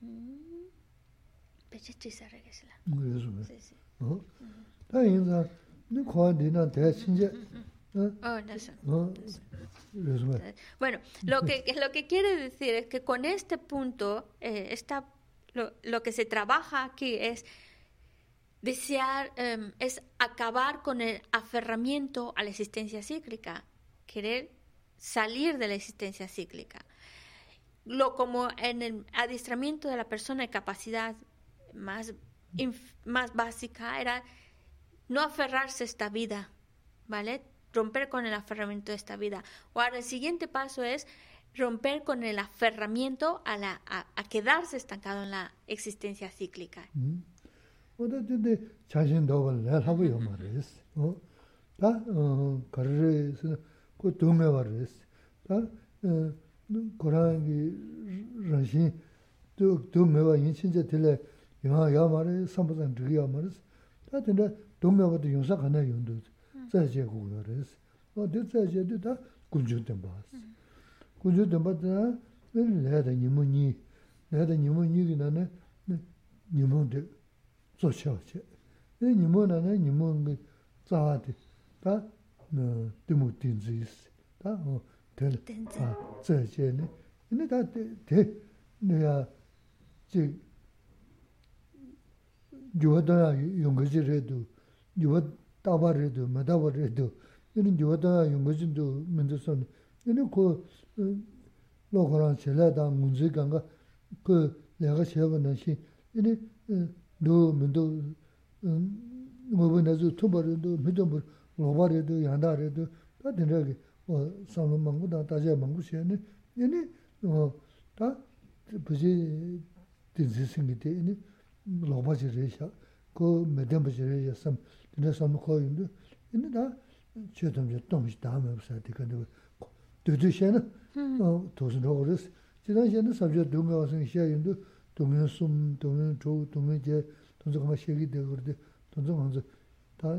Mm. Bueno, lo que, lo que quiere decir es que con este punto, eh, lo, lo, que se trabaja aquí es desear, em, es acabar con el aferramiento a la existencia cíclica, querer salir de la existencia cíclica. Lo como en el adiestramiento de la persona de capacidad más, más básica era no aferrarse a esta vida, ¿vale? Romper con el aferramiento de esta vida. O ahora el siguiente paso es romper con el aferramiento a, la, a, a quedarse estancado en la existencia cíclica. [laughs] yā yā mā rī, sāmbu sāng dhī yā mā rī, tā tīndā dōm yā bātā yōngsā khānā yōndō rī, tsā yā gu yā rī, wā tī tsā yā tī tā guñchū tēmbā rī. Guñchū tēmbā tā nā lā tā nīmū nī, lā tā nīmū nī kī nā nā nīmū tī tsō chā wā chā, nīmū nā nā nīmū ngī tsā wā tī, tā tī mū tīn tsī yī sī, tā wā tē lā tsā yā chā nī, nī tā tē, nī yā chī yuwa 용거지 레도 유와 따바 레도 마다바 레도 이런 유와 용거진도 문제선 이런 그 로그랑 제라다 문제 간가 그 내가 세워는 시 이니 너 문도 뭐번에서 투버도 믿음을 로바레도 양다레도 다 된다게 어 삼론 망고 다 다제 망고 시에는 이니 어다 부지 된지 생기대 이니 lōpa chi rē shā, kō mē dēmba chi rē shā sām, tēnā sām kō yōndō, yōndō dā chē tōm chā tōm shī dā mē pā sā tī kā ndā bā, dō dō shē na, tō sā rō rē sā, chē dā shē na sāb chā dō ngā wā sā ngā shā yōndō, dō ngā sūm, dō ngā chō, dō ngā jē, dō ngā mā shē kī dē kō rē, dō ngā ngā dā,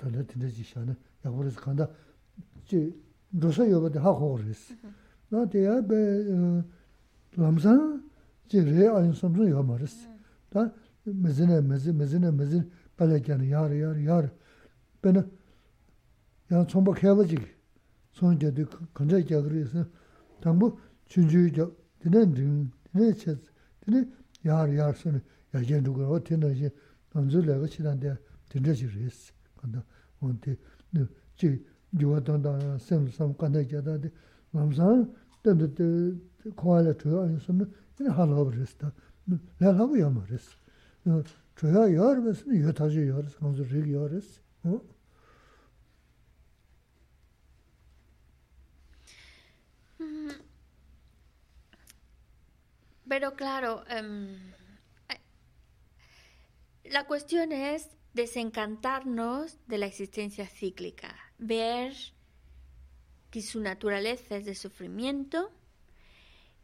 dā nā tēnā chī shā na, yā kō rē sā kāndā, chē rō sā yō bā dā hā kō rē sā, mm-hmm. nā tē yā bē lām sā 제 레아 인섬도 요 말스 다 메즈네 메즈 메즈네 메즈 발레견 야르 야르 야르 베나 야 총복 해버지 손제도 건져 그래서 당부 준주죠 드는 등 드는 체 드는 야르 야르 손 야제 누구 어떻게 이제 언줄래가 지난데 드르지 그랬어 간다 온테 지 요하던다 셈섬 간다 자다데 남산 던데 코알레 투어 아니 Pero claro, um, la cuestión es desencantarnos de la existencia cíclica, ver que su naturaleza es de sufrimiento,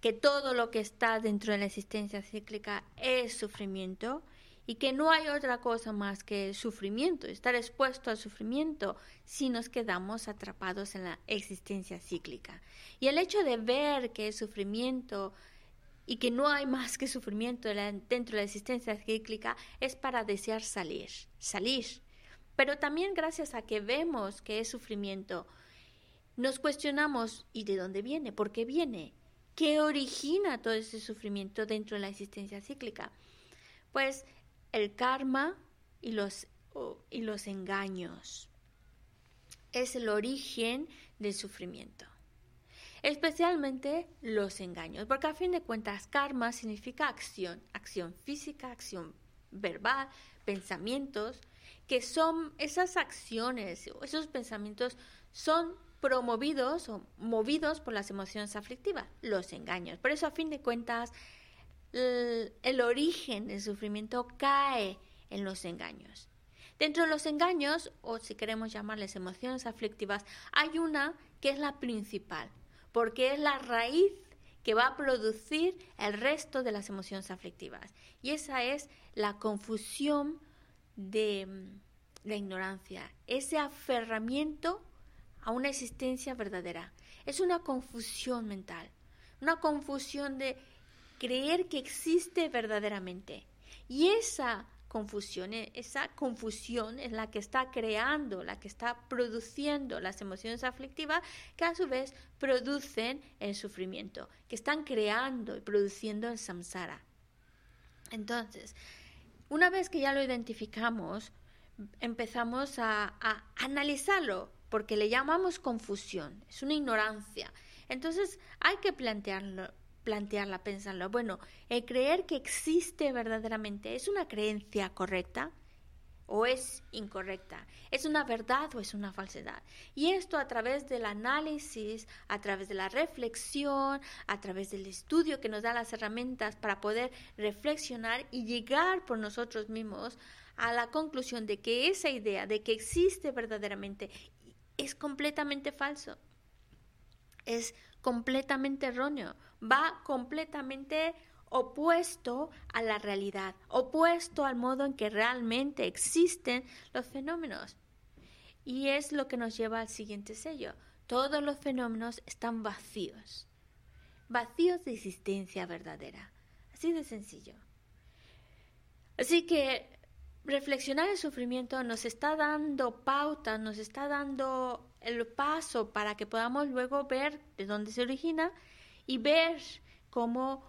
que todo lo que está dentro de la existencia cíclica es sufrimiento y que no hay otra cosa más que sufrimiento, estar expuesto al sufrimiento si nos quedamos atrapados en la existencia cíclica. Y el hecho de ver que es sufrimiento y que no hay más que sufrimiento dentro de la existencia cíclica es para desear salir, salir. Pero también gracias a que vemos que es sufrimiento, nos cuestionamos ¿y de dónde viene? ¿Por qué viene? ¿Qué origina todo ese sufrimiento dentro de la existencia cíclica? Pues el karma y los, y los engaños. Es el origen del sufrimiento. Especialmente los engaños, porque a fin de cuentas karma significa acción, acción física, acción verbal, pensamientos, que son esas acciones, esos pensamientos son promovidos o movidos por las emociones aflictivas, los engaños. Por eso, a fin de cuentas, el, origen del sufrimiento cae en los engaños. Dentro de los engaños, o si queremos llamarles emociones aflictivas, hay una que es la principal, porque es la raíz que va a producir el resto de las emociones aflictivas. Y esa es la confusión de la ignorancia, ese aferramiento a una existencia verdadera. Es una confusión mental, una confusión de creer que existe verdaderamente. Y esa confusión, eh, esa confusión es la que está creando, la que está produciendo las emociones aflictivas que a su vez producen el sufrimiento, que están creando y produciendo el samsara. Entonces, una vez que ya lo identificamos, empezamos a analizarlo porque le llamamos confusión, es una ignorancia. Entonces hay que plantearlo, plantearla, pensarlo. Bueno, el creer que existe verdaderamente es una creencia correcta o es incorrecta, es una verdad o es una falsedad. Y esto a través del análisis, a través de la reflexión, a través del estudio que nos da las herramientas para poder reflexionar y llegar por nosotros mismos a la conclusión de que esa idea de que existe verdaderamente es completamente falso. Es completamente erróneo. Va completamente opuesto a la realidad, opuesto al modo en que realmente existen los fenómenos. Y es lo que nos lleva al siguiente sello. Todos los fenómenos están vacíos, vacíos de existencia verdadera. Así de sencillo. Así que reflexionar el sufrimiento nos está dando pauta, nos está dando el paso para que podamos luego ver de dónde se origina y ver cómo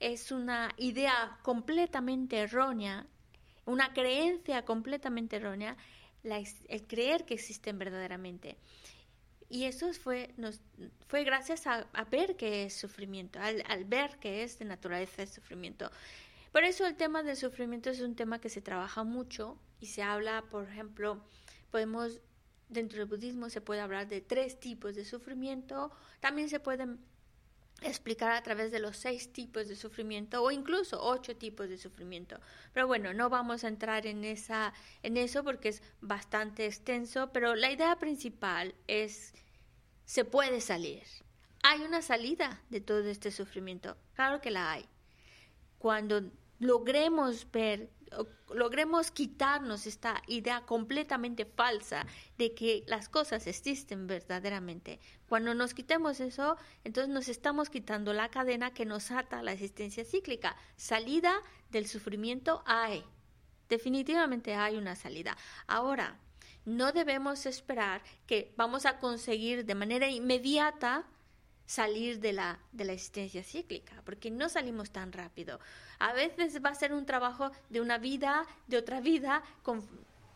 es una idea completamente errónea, una creencia completamente errónea, el creer que existen verdaderamente. Y eso fue, fue gracias a, ver que es sufrimiento, al, al ver que es de naturaleza el sufrimiento. Por eso el tema del sufrimiento es un tema que se trabaja mucho y se habla, por ejemplo, podemos, dentro del budismo se puede hablar de tres tipos de sufrimiento, también se pueden explicar a través de los seis tipos de sufrimiento o incluso ocho tipos de sufrimiento. Pero bueno, no vamos a entrar en, esa, en eso porque es bastante extenso, pero la idea principal es, se puede salir. Hay una salida de todo este sufrimiento, claro que la hay cuando logremos ver, logremos quitarnos esta idea completamente falsa de que las cosas existen verdaderamente. Cuando nos quitemos eso, entonces nos estamos quitando la cadena que nos ata a la existencia cíclica. Salida del sufrimiento hay. Definitivamente hay una salida. Ahora, no debemos esperar que vamos a conseguir de manera inmediata salir de la, de la existencia cíclica, porque no salimos tan rápido. A veces va a ser un trabajo de una vida, de otra vida,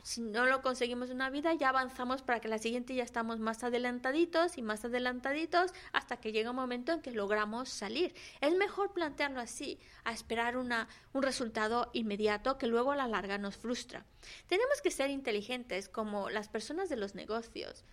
si no lo conseguimos una vida, ya avanzamos para que la siguiente ya estamos más adelantaditos y más adelantaditos hasta que llega un momento en que logramos salir. Es mejor plantearlo así, a esperar una, un resultado inmediato que luego a la larga nos frustra. Tenemos que ser inteligentes como las personas de los negocios.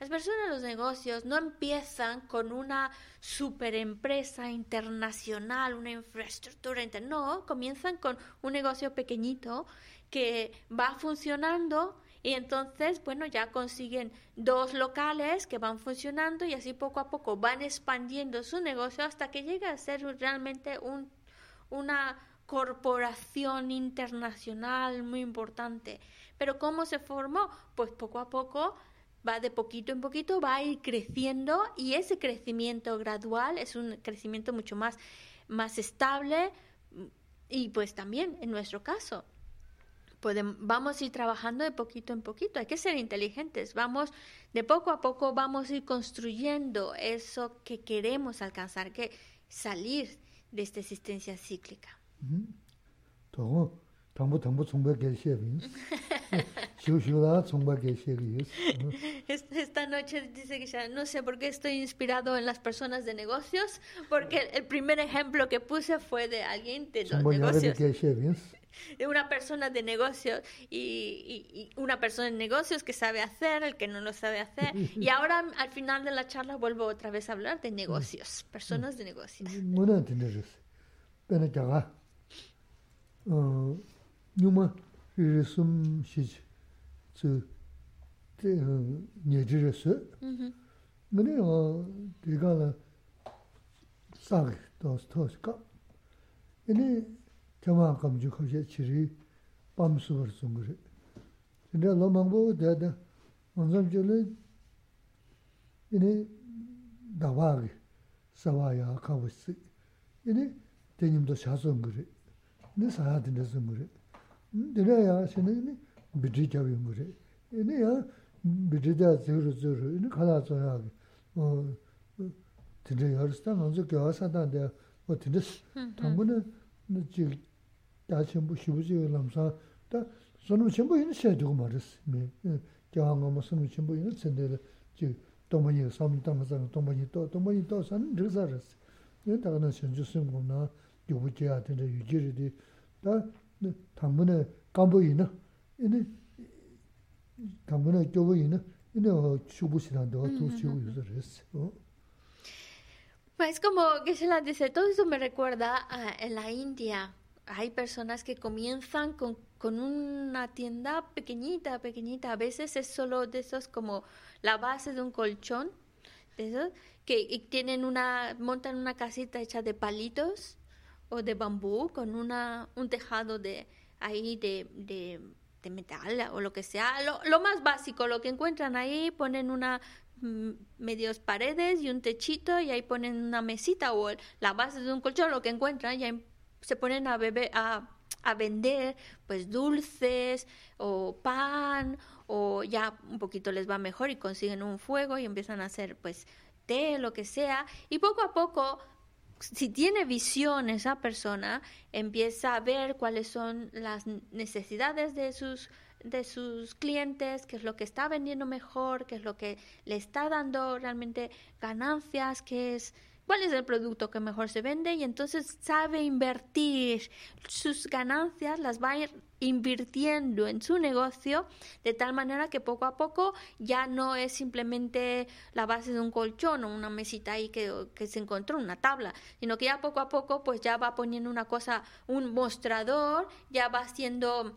Las personas los negocios no empiezan con una superempresa internacional, una infraestructura internacional, no, comienzan con un negocio pequeñito que va funcionando y entonces, bueno, ya consiguen dos locales que van funcionando y así poco a poco van expandiendo su negocio hasta que llega a ser realmente un, una corporación internacional muy importante. Pero ¿cómo se formó? Pues poco a poco va de poquito en poquito, va a ir creciendo y ese crecimiento gradual es un crecimiento mucho más, más estable y pues también en nuestro caso. Podemos, vamos a ir trabajando de poquito en poquito, hay que ser inteligentes, vamos de poco a poco, vamos a ir construyendo eso que queremos alcanzar, que salir de esta existencia cíclica. [laughs] Esta noche dice que no sé por qué estoy inspirado en las personas de negocios, porque el primer ejemplo que puse fue de alguien de los negocios. De una persona de negocios y, y, una persona de negocios que sabe hacer, el que no lo sabe hacer. [laughs] Y ahora al final de la charla vuelvo otra vez a hablar de negocios, personas de negocios. nyuma riri sum shich tsu nye jiri su. Ngani yo diga la sagi tos tos ka. Ini kama kamju khoshe chiri pam suvar sungri. Tinde lo mangbo dada manzam chile ini dawagi sawaya kawasi. Ini tenyimdo shasungri. Ini saya dinde sungri. dīrā yā shēne yīni bidrī kyab yungu rē. Yīni yā bidrī dā zīru zīru, yīni kālā tsō yā gī. Tīndrī yā rīs tā ngānsu gyā sā tā ndā, o tīndrī tāngbū nā jī dā chēmbu shibu jī lām sā, tā sōnum chēmbu yīni shē dhūgu mā rīs. Gyā ngā mā sōnum chēmbu yīni tsindrī dā jī tōmba yī sāmi tānga sā, tōmba yī tō, tōmba yī tō sā nā rī sā rīs. Yīni tā kā nā shēn 당분에 감보이나 이네 당분에 교보이나 이네 chubusinando tu chibusos ¿no? Pues como que se la dice, todo eso me recuerda a, en la India. Hay personas que comienzan con, con una tienda pequeñita, pequeñita. A veces es solo de esos como la base de un colchón, de esos, que tienen una, montan una casita hecha de palitos o de bambú con una, un tejado de ahí de, de, de metal o lo que sea, lo, lo, más básico, lo que encuentran ahí, ponen una mm, medios paredes y un techito y ahí ponen una mesita o la base de un colchón, lo que encuentran, y ahí se ponen a beber, a, a vender pues dulces o pan o ya un poquito les va mejor y consiguen un fuego y empiezan a hacer pues té, lo que sea, y poco a poco si tiene visión esa persona, empieza a ver cuáles son las necesidades de sus de sus clientes, qué es lo que está vendiendo mejor, qué es lo que le está dando realmente ganancias, qué es cuál es el producto que mejor se vende y entonces sabe invertir sus ganancias, las va invirtiendo en su negocio de tal manera que poco a poco ya no es simplemente la base de un colchón o una mesita ahí que, que se encontró, una tabla, sino que ya poco a poco pues ya va poniendo una cosa, un mostrador, ya va haciendo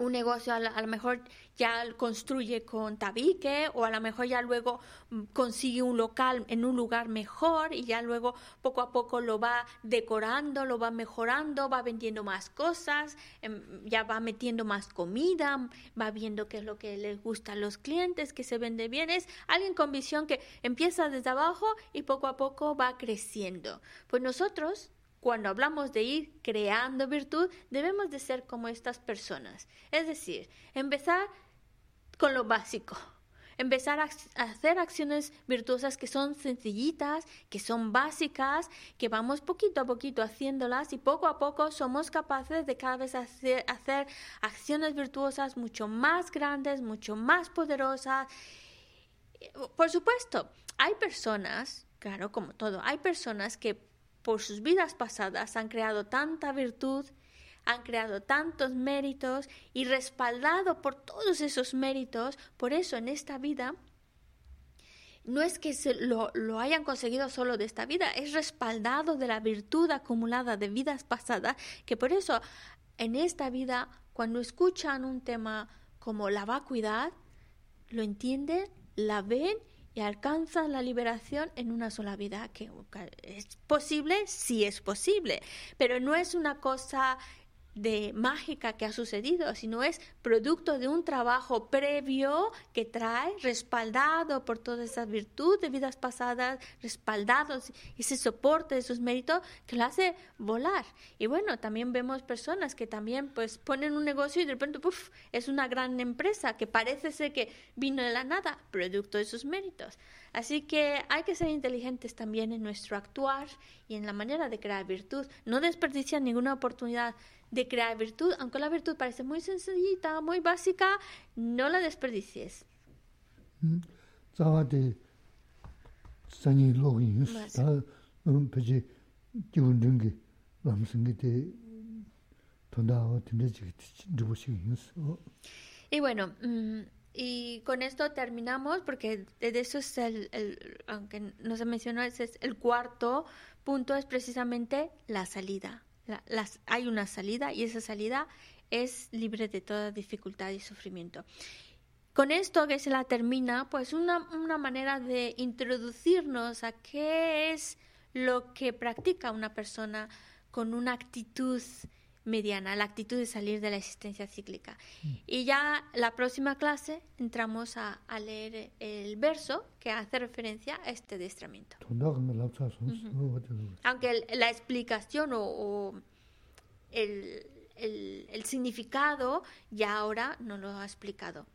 un negocio a lo mejor ya construye con tabique o a lo mejor ya luego mm, consigue un local en un lugar mejor y ya luego poco a poco lo va decorando, lo va mejorando, va vendiendo más cosas, em, ya va metiendo más comida, va viendo qué es lo que les gusta a los clientes, que se vende bien. Es alguien con visión que empieza desde abajo y poco a poco va creciendo. Pues nosotros cuando hablamos de ir creando virtud, debemos de ser como estas personas. Es decir, empezar con lo básico. Empezar a hacer acciones virtuosas que son sencillitas, que son básicas, que vamos poquito a poquito haciéndolas y poco a poco somos capaces de cada vez hacer, hacer acciones virtuosas mucho más grandes, mucho más poderosas. Por supuesto, hay personas, claro, como todo, hay personas que por sus vidas pasadas han creado tanta virtud, han creado tantos méritos y respaldado por todos esos méritos, por eso en esta vida no es que se lo, lo, hayan conseguido solo de esta vida, es respaldado de la virtud acumulada de vidas pasadas, que por eso en esta vida, cuando escuchan un tema como la vacuidad, lo entienden, la ven y alcanzan la liberación en una sola vida. Que es posible, sí es posible, pero no es una cosa de mágica que ha sucedido, sino es producto de un trabajo previo que trae respaldado por todas esas virtudes de vidas pasadas, respaldados ese soporte de sus méritos que lo hace volar. Y bueno, también vemos personas que también pues ponen un negocio y de repente es una gran empresa que parece ser que vino de la nada, producto de sus méritos. Así que hay que ser inteligentes también en nuestro actuar y en la manera de crear virtud. No desperdiciar ninguna oportunidad de crear virtud, aunque la virtud parece muy sencillita, muy básica, no la desperdicies. Y bueno, mm, y con esto terminamos porque de eso es el, el aunque no se mencionó, ese es el cuarto punto, es precisamente la salida las, hay una salida y esa salida es libre de toda dificultad y sufrimiento. Con esto que se la termina, pues una, una manera de introducirnos a qué es lo que practica una persona con una actitud mediana, la actitud de salir de la existencia cíclica. Mm. Y ya la próxima clase entramos a, a leer el verso que hace referencia a este adiestramiento. Aunque la explicación o, o el, el, el, significado ya ahora no lo ha explicado.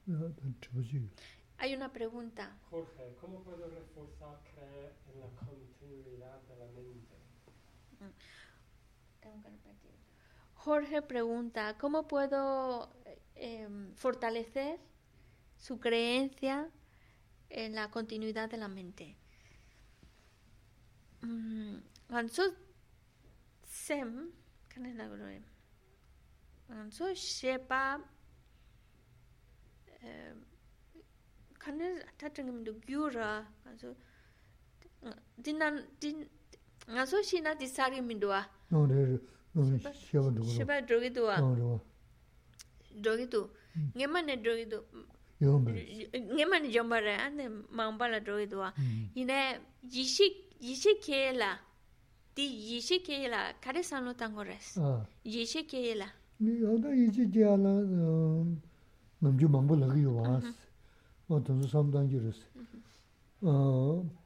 Hay una pregunta. Jorge, ¿cómo puedo reforzar creer en la continuidad de la mente? Tengo que repetir. Jorge pregunta, ¿cómo puedo eh, fortalecer su creencia en la continuidad de la mente? Mm, sem, shiba drogi duwa drogi du ngema ne drogi du ngema ne jomba re ane mangpa la drogi duwa ina yishi keye la di yishi keye la kare sanlo tango res yishi keye la oda yishi keye la namju mangpa lagi yuwa as o tonzo samdangi res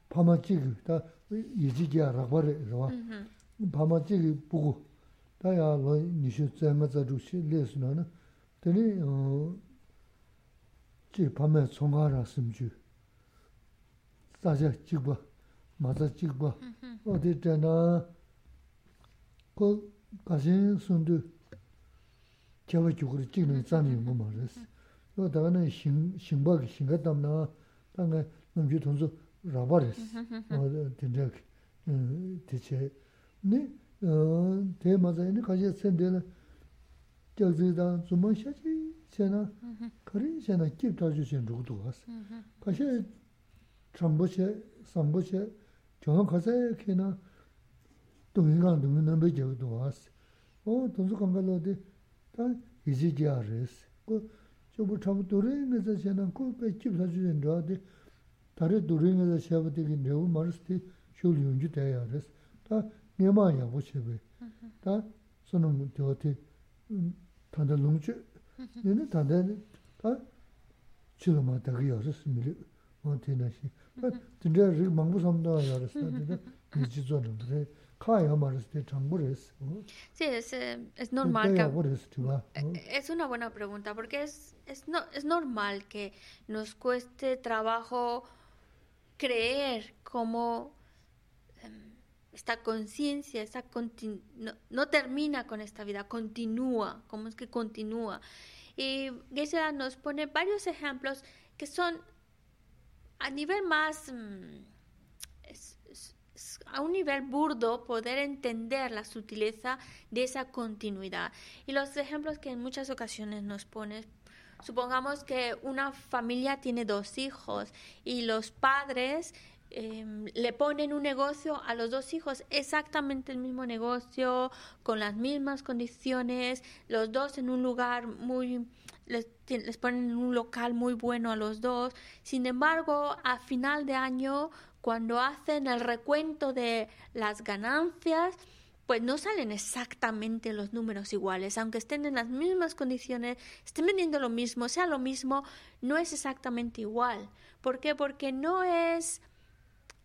pama chigi ta yishi keye rakwa re rwa pama chigi buku dā yā lō nīshū tsā ngā tsā rūkshī lē sū nā nā, tēne jī pāmē tsōngā rā sīm chū, tā chā chīk bā, mā tsā chīk bā, wā tē tā nā kō kāshīn sūn tū kia wā chūk rī chīk nā tsā nī ngō mā rā sī. Wā tā kā nā shīng bā kī shīng kā tam nā, tā ngā nām chū tōng sū rā bā rā sī, wā tē chē, nī tē māsā yā nī kāshē sēn tē lā gyāk zī dā zūmā shā chī shē na kārī shē na kīp tā shū shēn rūg duwa sī. kāshē chāmbō shē, sāmbō shē, gyōngā kāsā yā kē na dōngi kāng dōngi nāmbē gyāk duwa sī. o dōngsū kāngā lō tē tā yīchī gyā rē sī. kō chōbō chāmbō dōrē ngā sā shē na kō pē kīp tā shū shēn rā tē tā rē dōrē ngā sā shē bā tē kī rē wū mā rā sī tē shū lī yōng jū tē yā rē sī. nyema yabu chebe, Ta sunum diwa ti tanda lungchu, nini tanda ta chilo ma dagi yaris mili ma ti nashi. Tinda rik mangbu samda yaris, tinda niji zo nandre, ka ya maris ti changu res. Sí, es, eh, es normal que... Eh, es una buena pregunta, porque es, es, no, es normal que nos cueste trabajo creer como esta conciencia, esta no, no, termina con esta vida, continúa, ¿cómo es que continúa? Y Geshe nos pone varios ejemplos que son a nivel más, mm, a un nivel burdo, poder entender la sutileza de esa continuidad. Y los ejemplos que en muchas ocasiones nos pone, supongamos que una familia tiene dos hijos y los padres em, le ponen un negocio a los dos hijos, exactamente el mismo negocio, con las mismas condiciones, los dos en un lugar muy, les, les ponen en un local muy bueno a los dos. Sin embargo, a final de año, cuando hacen el recuento de las ganancias, pues no salen exactamente los números iguales, aunque estén en las mismas condiciones, estén vendiendo lo mismo, sea lo mismo, no es exactamente igual. ¿Por qué? Porque no es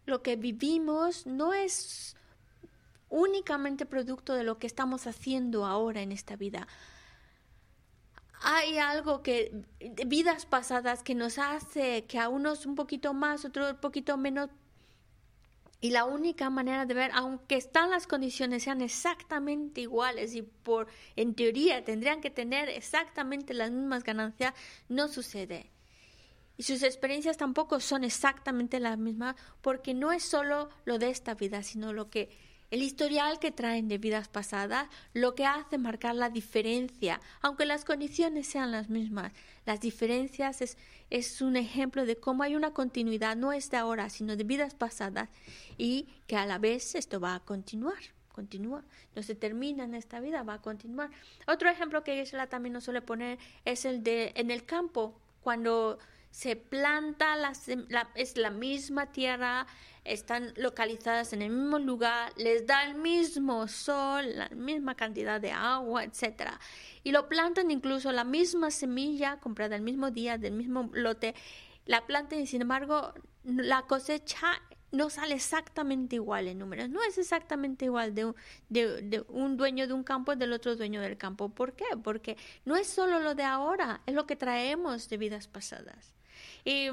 lo que vivimos, no es únicamente producto de lo que estamos haciendo ahora en esta vida. Hay algo que, vidas pasadas, que nos hace que a unos un poquito más, otros un poquito menos y la única manera de ver, aunque están las condiciones sean exactamente iguales y por en teoría tendrían que tener exactamente las mismas ganancias, no sucede. Y sus experiencias tampoco son exactamente las mismas porque no es solo lo de esta vida, sino lo que el historial que traen de vidas pasadas, lo que hace marcar la diferencia, aunque las condiciones sean las mismas. Las diferencias es, es un ejemplo de cómo hay una continuidad, no es de ahora, sino de vidas pasadas, y que a la vez esto va a continuar continúa, no se termina en esta vida, va a continuar. Otro ejemplo que Gisela también nos suele poner es el de en el campo, cuando se planta, la, es la misma tierra, están localizadas en el mismo lugar, les da el mismo sol, la misma cantidad de agua, etc. Y lo plantan incluso la misma semilla comprada el mismo día, del mismo lote, la plantan y sin embargo la cosecha no sale exactamente igual en números, no es exactamente igual de un, de un dueño de un campo del otro dueño del campo. ¿Por qué? Porque no es solo lo de ahora, es lo que traemos de vidas pasadas. Y,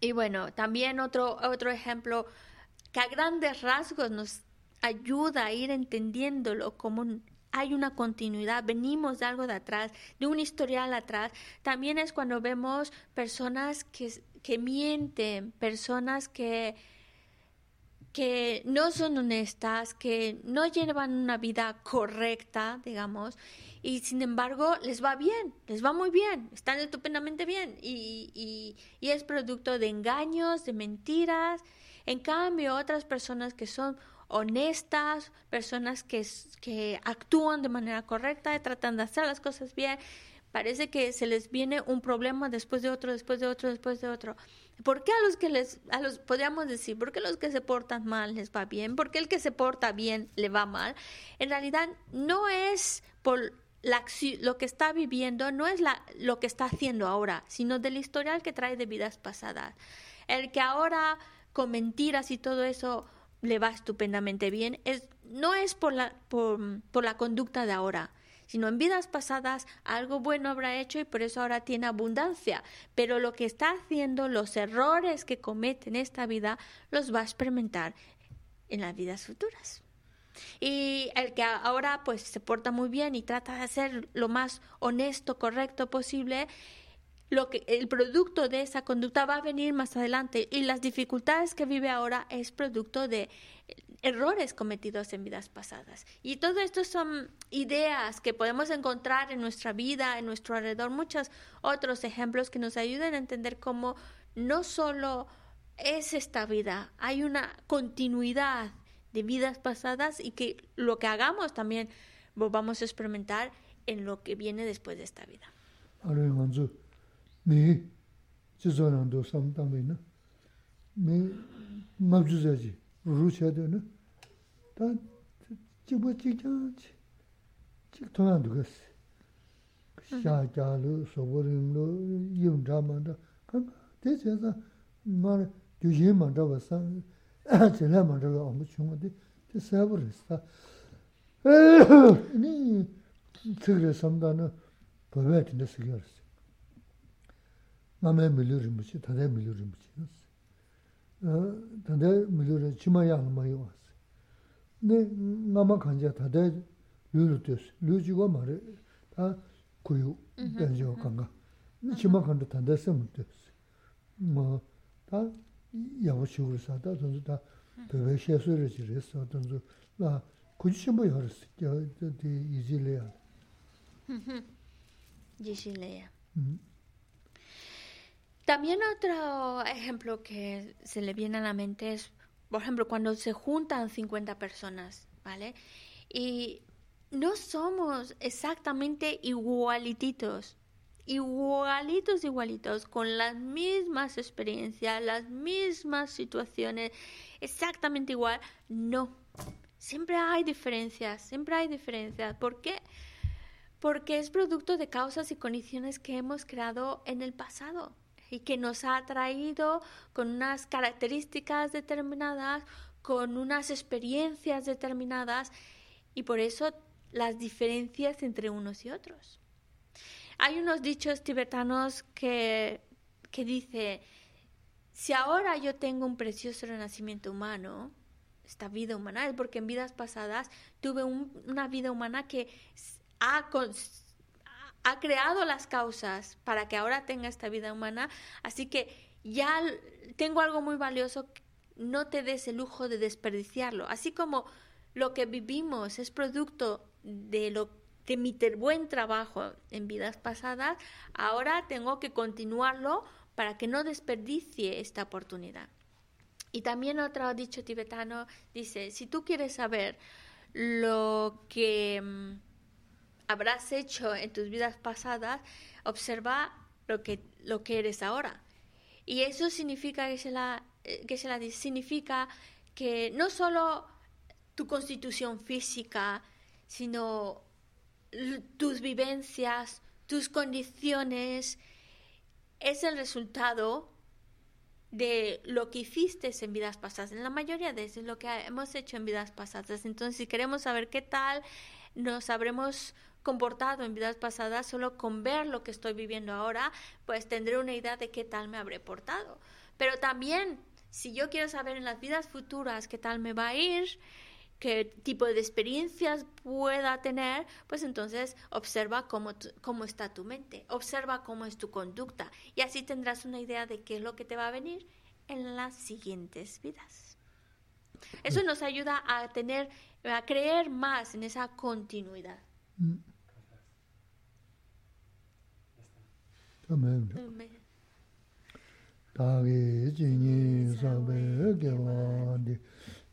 y bueno, también otro, otro ejemplo que a grandes rasgos nos ayuda a ir entendiéndolo como hay una continuidad, venimos de algo de atrás, de un historial atrás. También es cuando vemos personas que, que mienten, personas que, que no son honestas, que no llevan una vida correcta, digamos, y sin embargo les va bien, les va muy bien, están estupendamente bien y, y, y, es producto de engaños, de mentiras. En cambio, otras personas que son honestas, personas que, que actúan de manera correcta, tratan de hacer las cosas bien, parece que se les viene un problema después de otro, después de otro, después de otro. ¿Por qué a los que les, a los, podríamos decir, por qué a los que se portan mal les va bien? ¿Por qué el que se porta bien le va mal? En realidad no es por la, lo que está viviendo no es la, lo que está haciendo ahora, sino del historial que trae de vidas pasadas. El que ahora con mentiras y todo eso le va estupendamente bien, es, no es por la, por, por la conducta de ahora, sino en vidas pasadas algo bueno habrá hecho y por eso ahora tiene abundancia. Pero lo que está haciendo, los errores que comete en esta vida, los va a experimentar en las vidas futuras. Y el que ahora pues se porta muy bien y trata de ser lo más honesto, correcto posible, lo que el producto de esa conducta va a venir más adelante y las dificultades que vive ahora es producto de errores cometidos en vidas pasadas. Y todo esto son ideas que podemos encontrar en nuestra vida, en nuestro alrededor, muchos otros ejemplos que nos ayudan a entender cómo no solo es esta vida, hay una continuidad de vidas pasadas y que lo que hagamos también lo vamos a experimentar en lo que viene después de esta vida. 제가 먼저로 어머 중어디 세버스다 니 그래 섬다는 법에 된다 쓰겨스 남에 밀려는 뭐지 다들 밀려는 뭐지 어 다들 밀려는 치마야 하마요 왔어 네 남아 간자 다들 류르듯 류지고 말해 다 고유 된죠 간가. 치마 간다 다들 쓰면 됐어 뭐다 ta ta yabu chigur sa, da tanzu da pewe xe su re chi re sa, tanzu la kuchi shenpo ya resi, ya di izi le ya. Yishi le ya. También otro ejemplo que se le viene a la mente es, por ejemplo, cuando se juntan 50 personas, ¿vale? Y no somos exactamente igualititos, igualitos, igualitos, con las mismas experiencias, las mismas situaciones, exactamente igual. No, siempre hay diferencias, siempre hay diferencias. ¿Por qué? Porque es producto de causas y condiciones que hemos creado en el pasado y que nos ha traído con unas características determinadas, con unas experiencias determinadas y por eso las diferencias entre unos y otros. Hay unos dichos tibetanos que, que dice, si ahora yo tengo un precioso renacimiento humano, esta vida humana, es porque en vidas pasadas tuve una vida humana que ha, ha creado las causas para que ahora tenga esta vida humana, así que ya tengo algo muy valioso, no te des el lujo de desperdiciarlo, así como lo que vivimos es producto de lo de mi buen trabajo en vidas pasadas, ahora tengo que continuarlo para que no desperdicie esta oportunidad. Y también otro dicho tibetano dice, si tú quieres saber lo que mm, habrás hecho en tus vidas pasadas, observa lo que, lo que eres ahora. Y eso significa que se la, eh, que se la significa que no solo tu constitución física, sino tus vivencias, tus condiciones, es el resultado de lo que hiciste en vidas pasadas. En la mayoría de eso es lo que hemos hecho en vidas pasadas. Entonces, si queremos saber qué tal nos habremos comportado en vidas pasadas, solo con ver lo que estoy viviendo ahora, pues tendré una idea de qué tal me habré portado. Pero también, si yo quiero saber en las vidas futuras qué tal me va a ir, qué tipo de experiencias pueda tener, pues entonces observa cómo, cómo está tu mente, observa cómo es tu conducta y así tendrás una idea de qué es lo que te va a venir en las siguientes vidas. Eso nos ayuda a tener, a creer más en esa continuidad.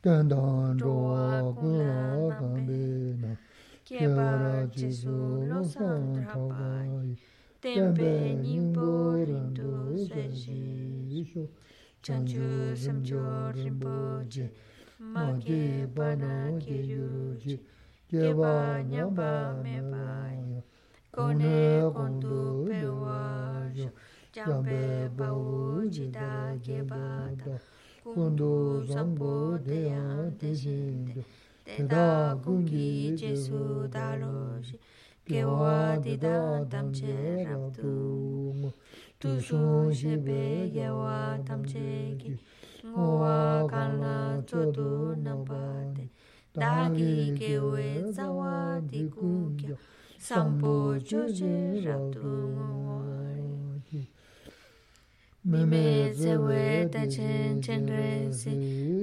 dandan zhuwa gula gambi na kyabara jisu losan trabayi tenpe nyingbo rindu senshi isho chanchu samcho rinpo je ma ki bana ki yuru je kyaba nyamba meba ya kone kondu pewa jo jambe bawu jita kyaba ta kundu zambu deya deshinde, teda kungi jesu daroshi, gewa dida tamche rabdumu, tusun shebe gewa tamche ki, ngowa kanla chodu nambate, dagi gewe zawa di kungyo, sambo choche rabdumu Mime zewe da chen chen re si,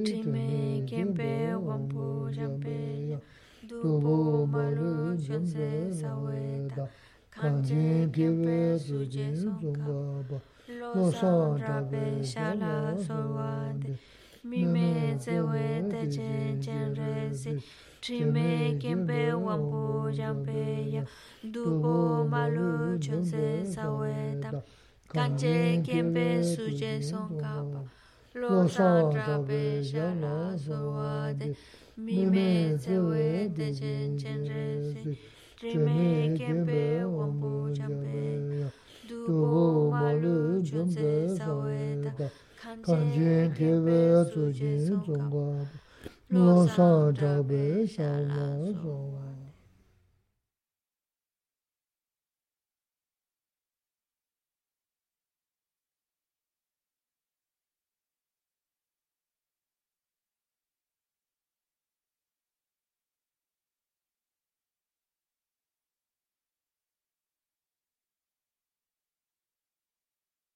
Chime kempe wampu jampe ya, Dubu malu chun se sawe da, Kanchen kempe suje songa, ba, Lo san rabe shala sorwa de, Mime zewe da chen chen re si, Chime kempe wampu jampe ya, Dubu malu chun se sawe da, kanche kempe suje songkapa losa trape shana suwade mime zewe dechen chenre se trime kempe wambu jampe dubo malu junze saweda kanche kempe suje songkapa losa trape shana suwade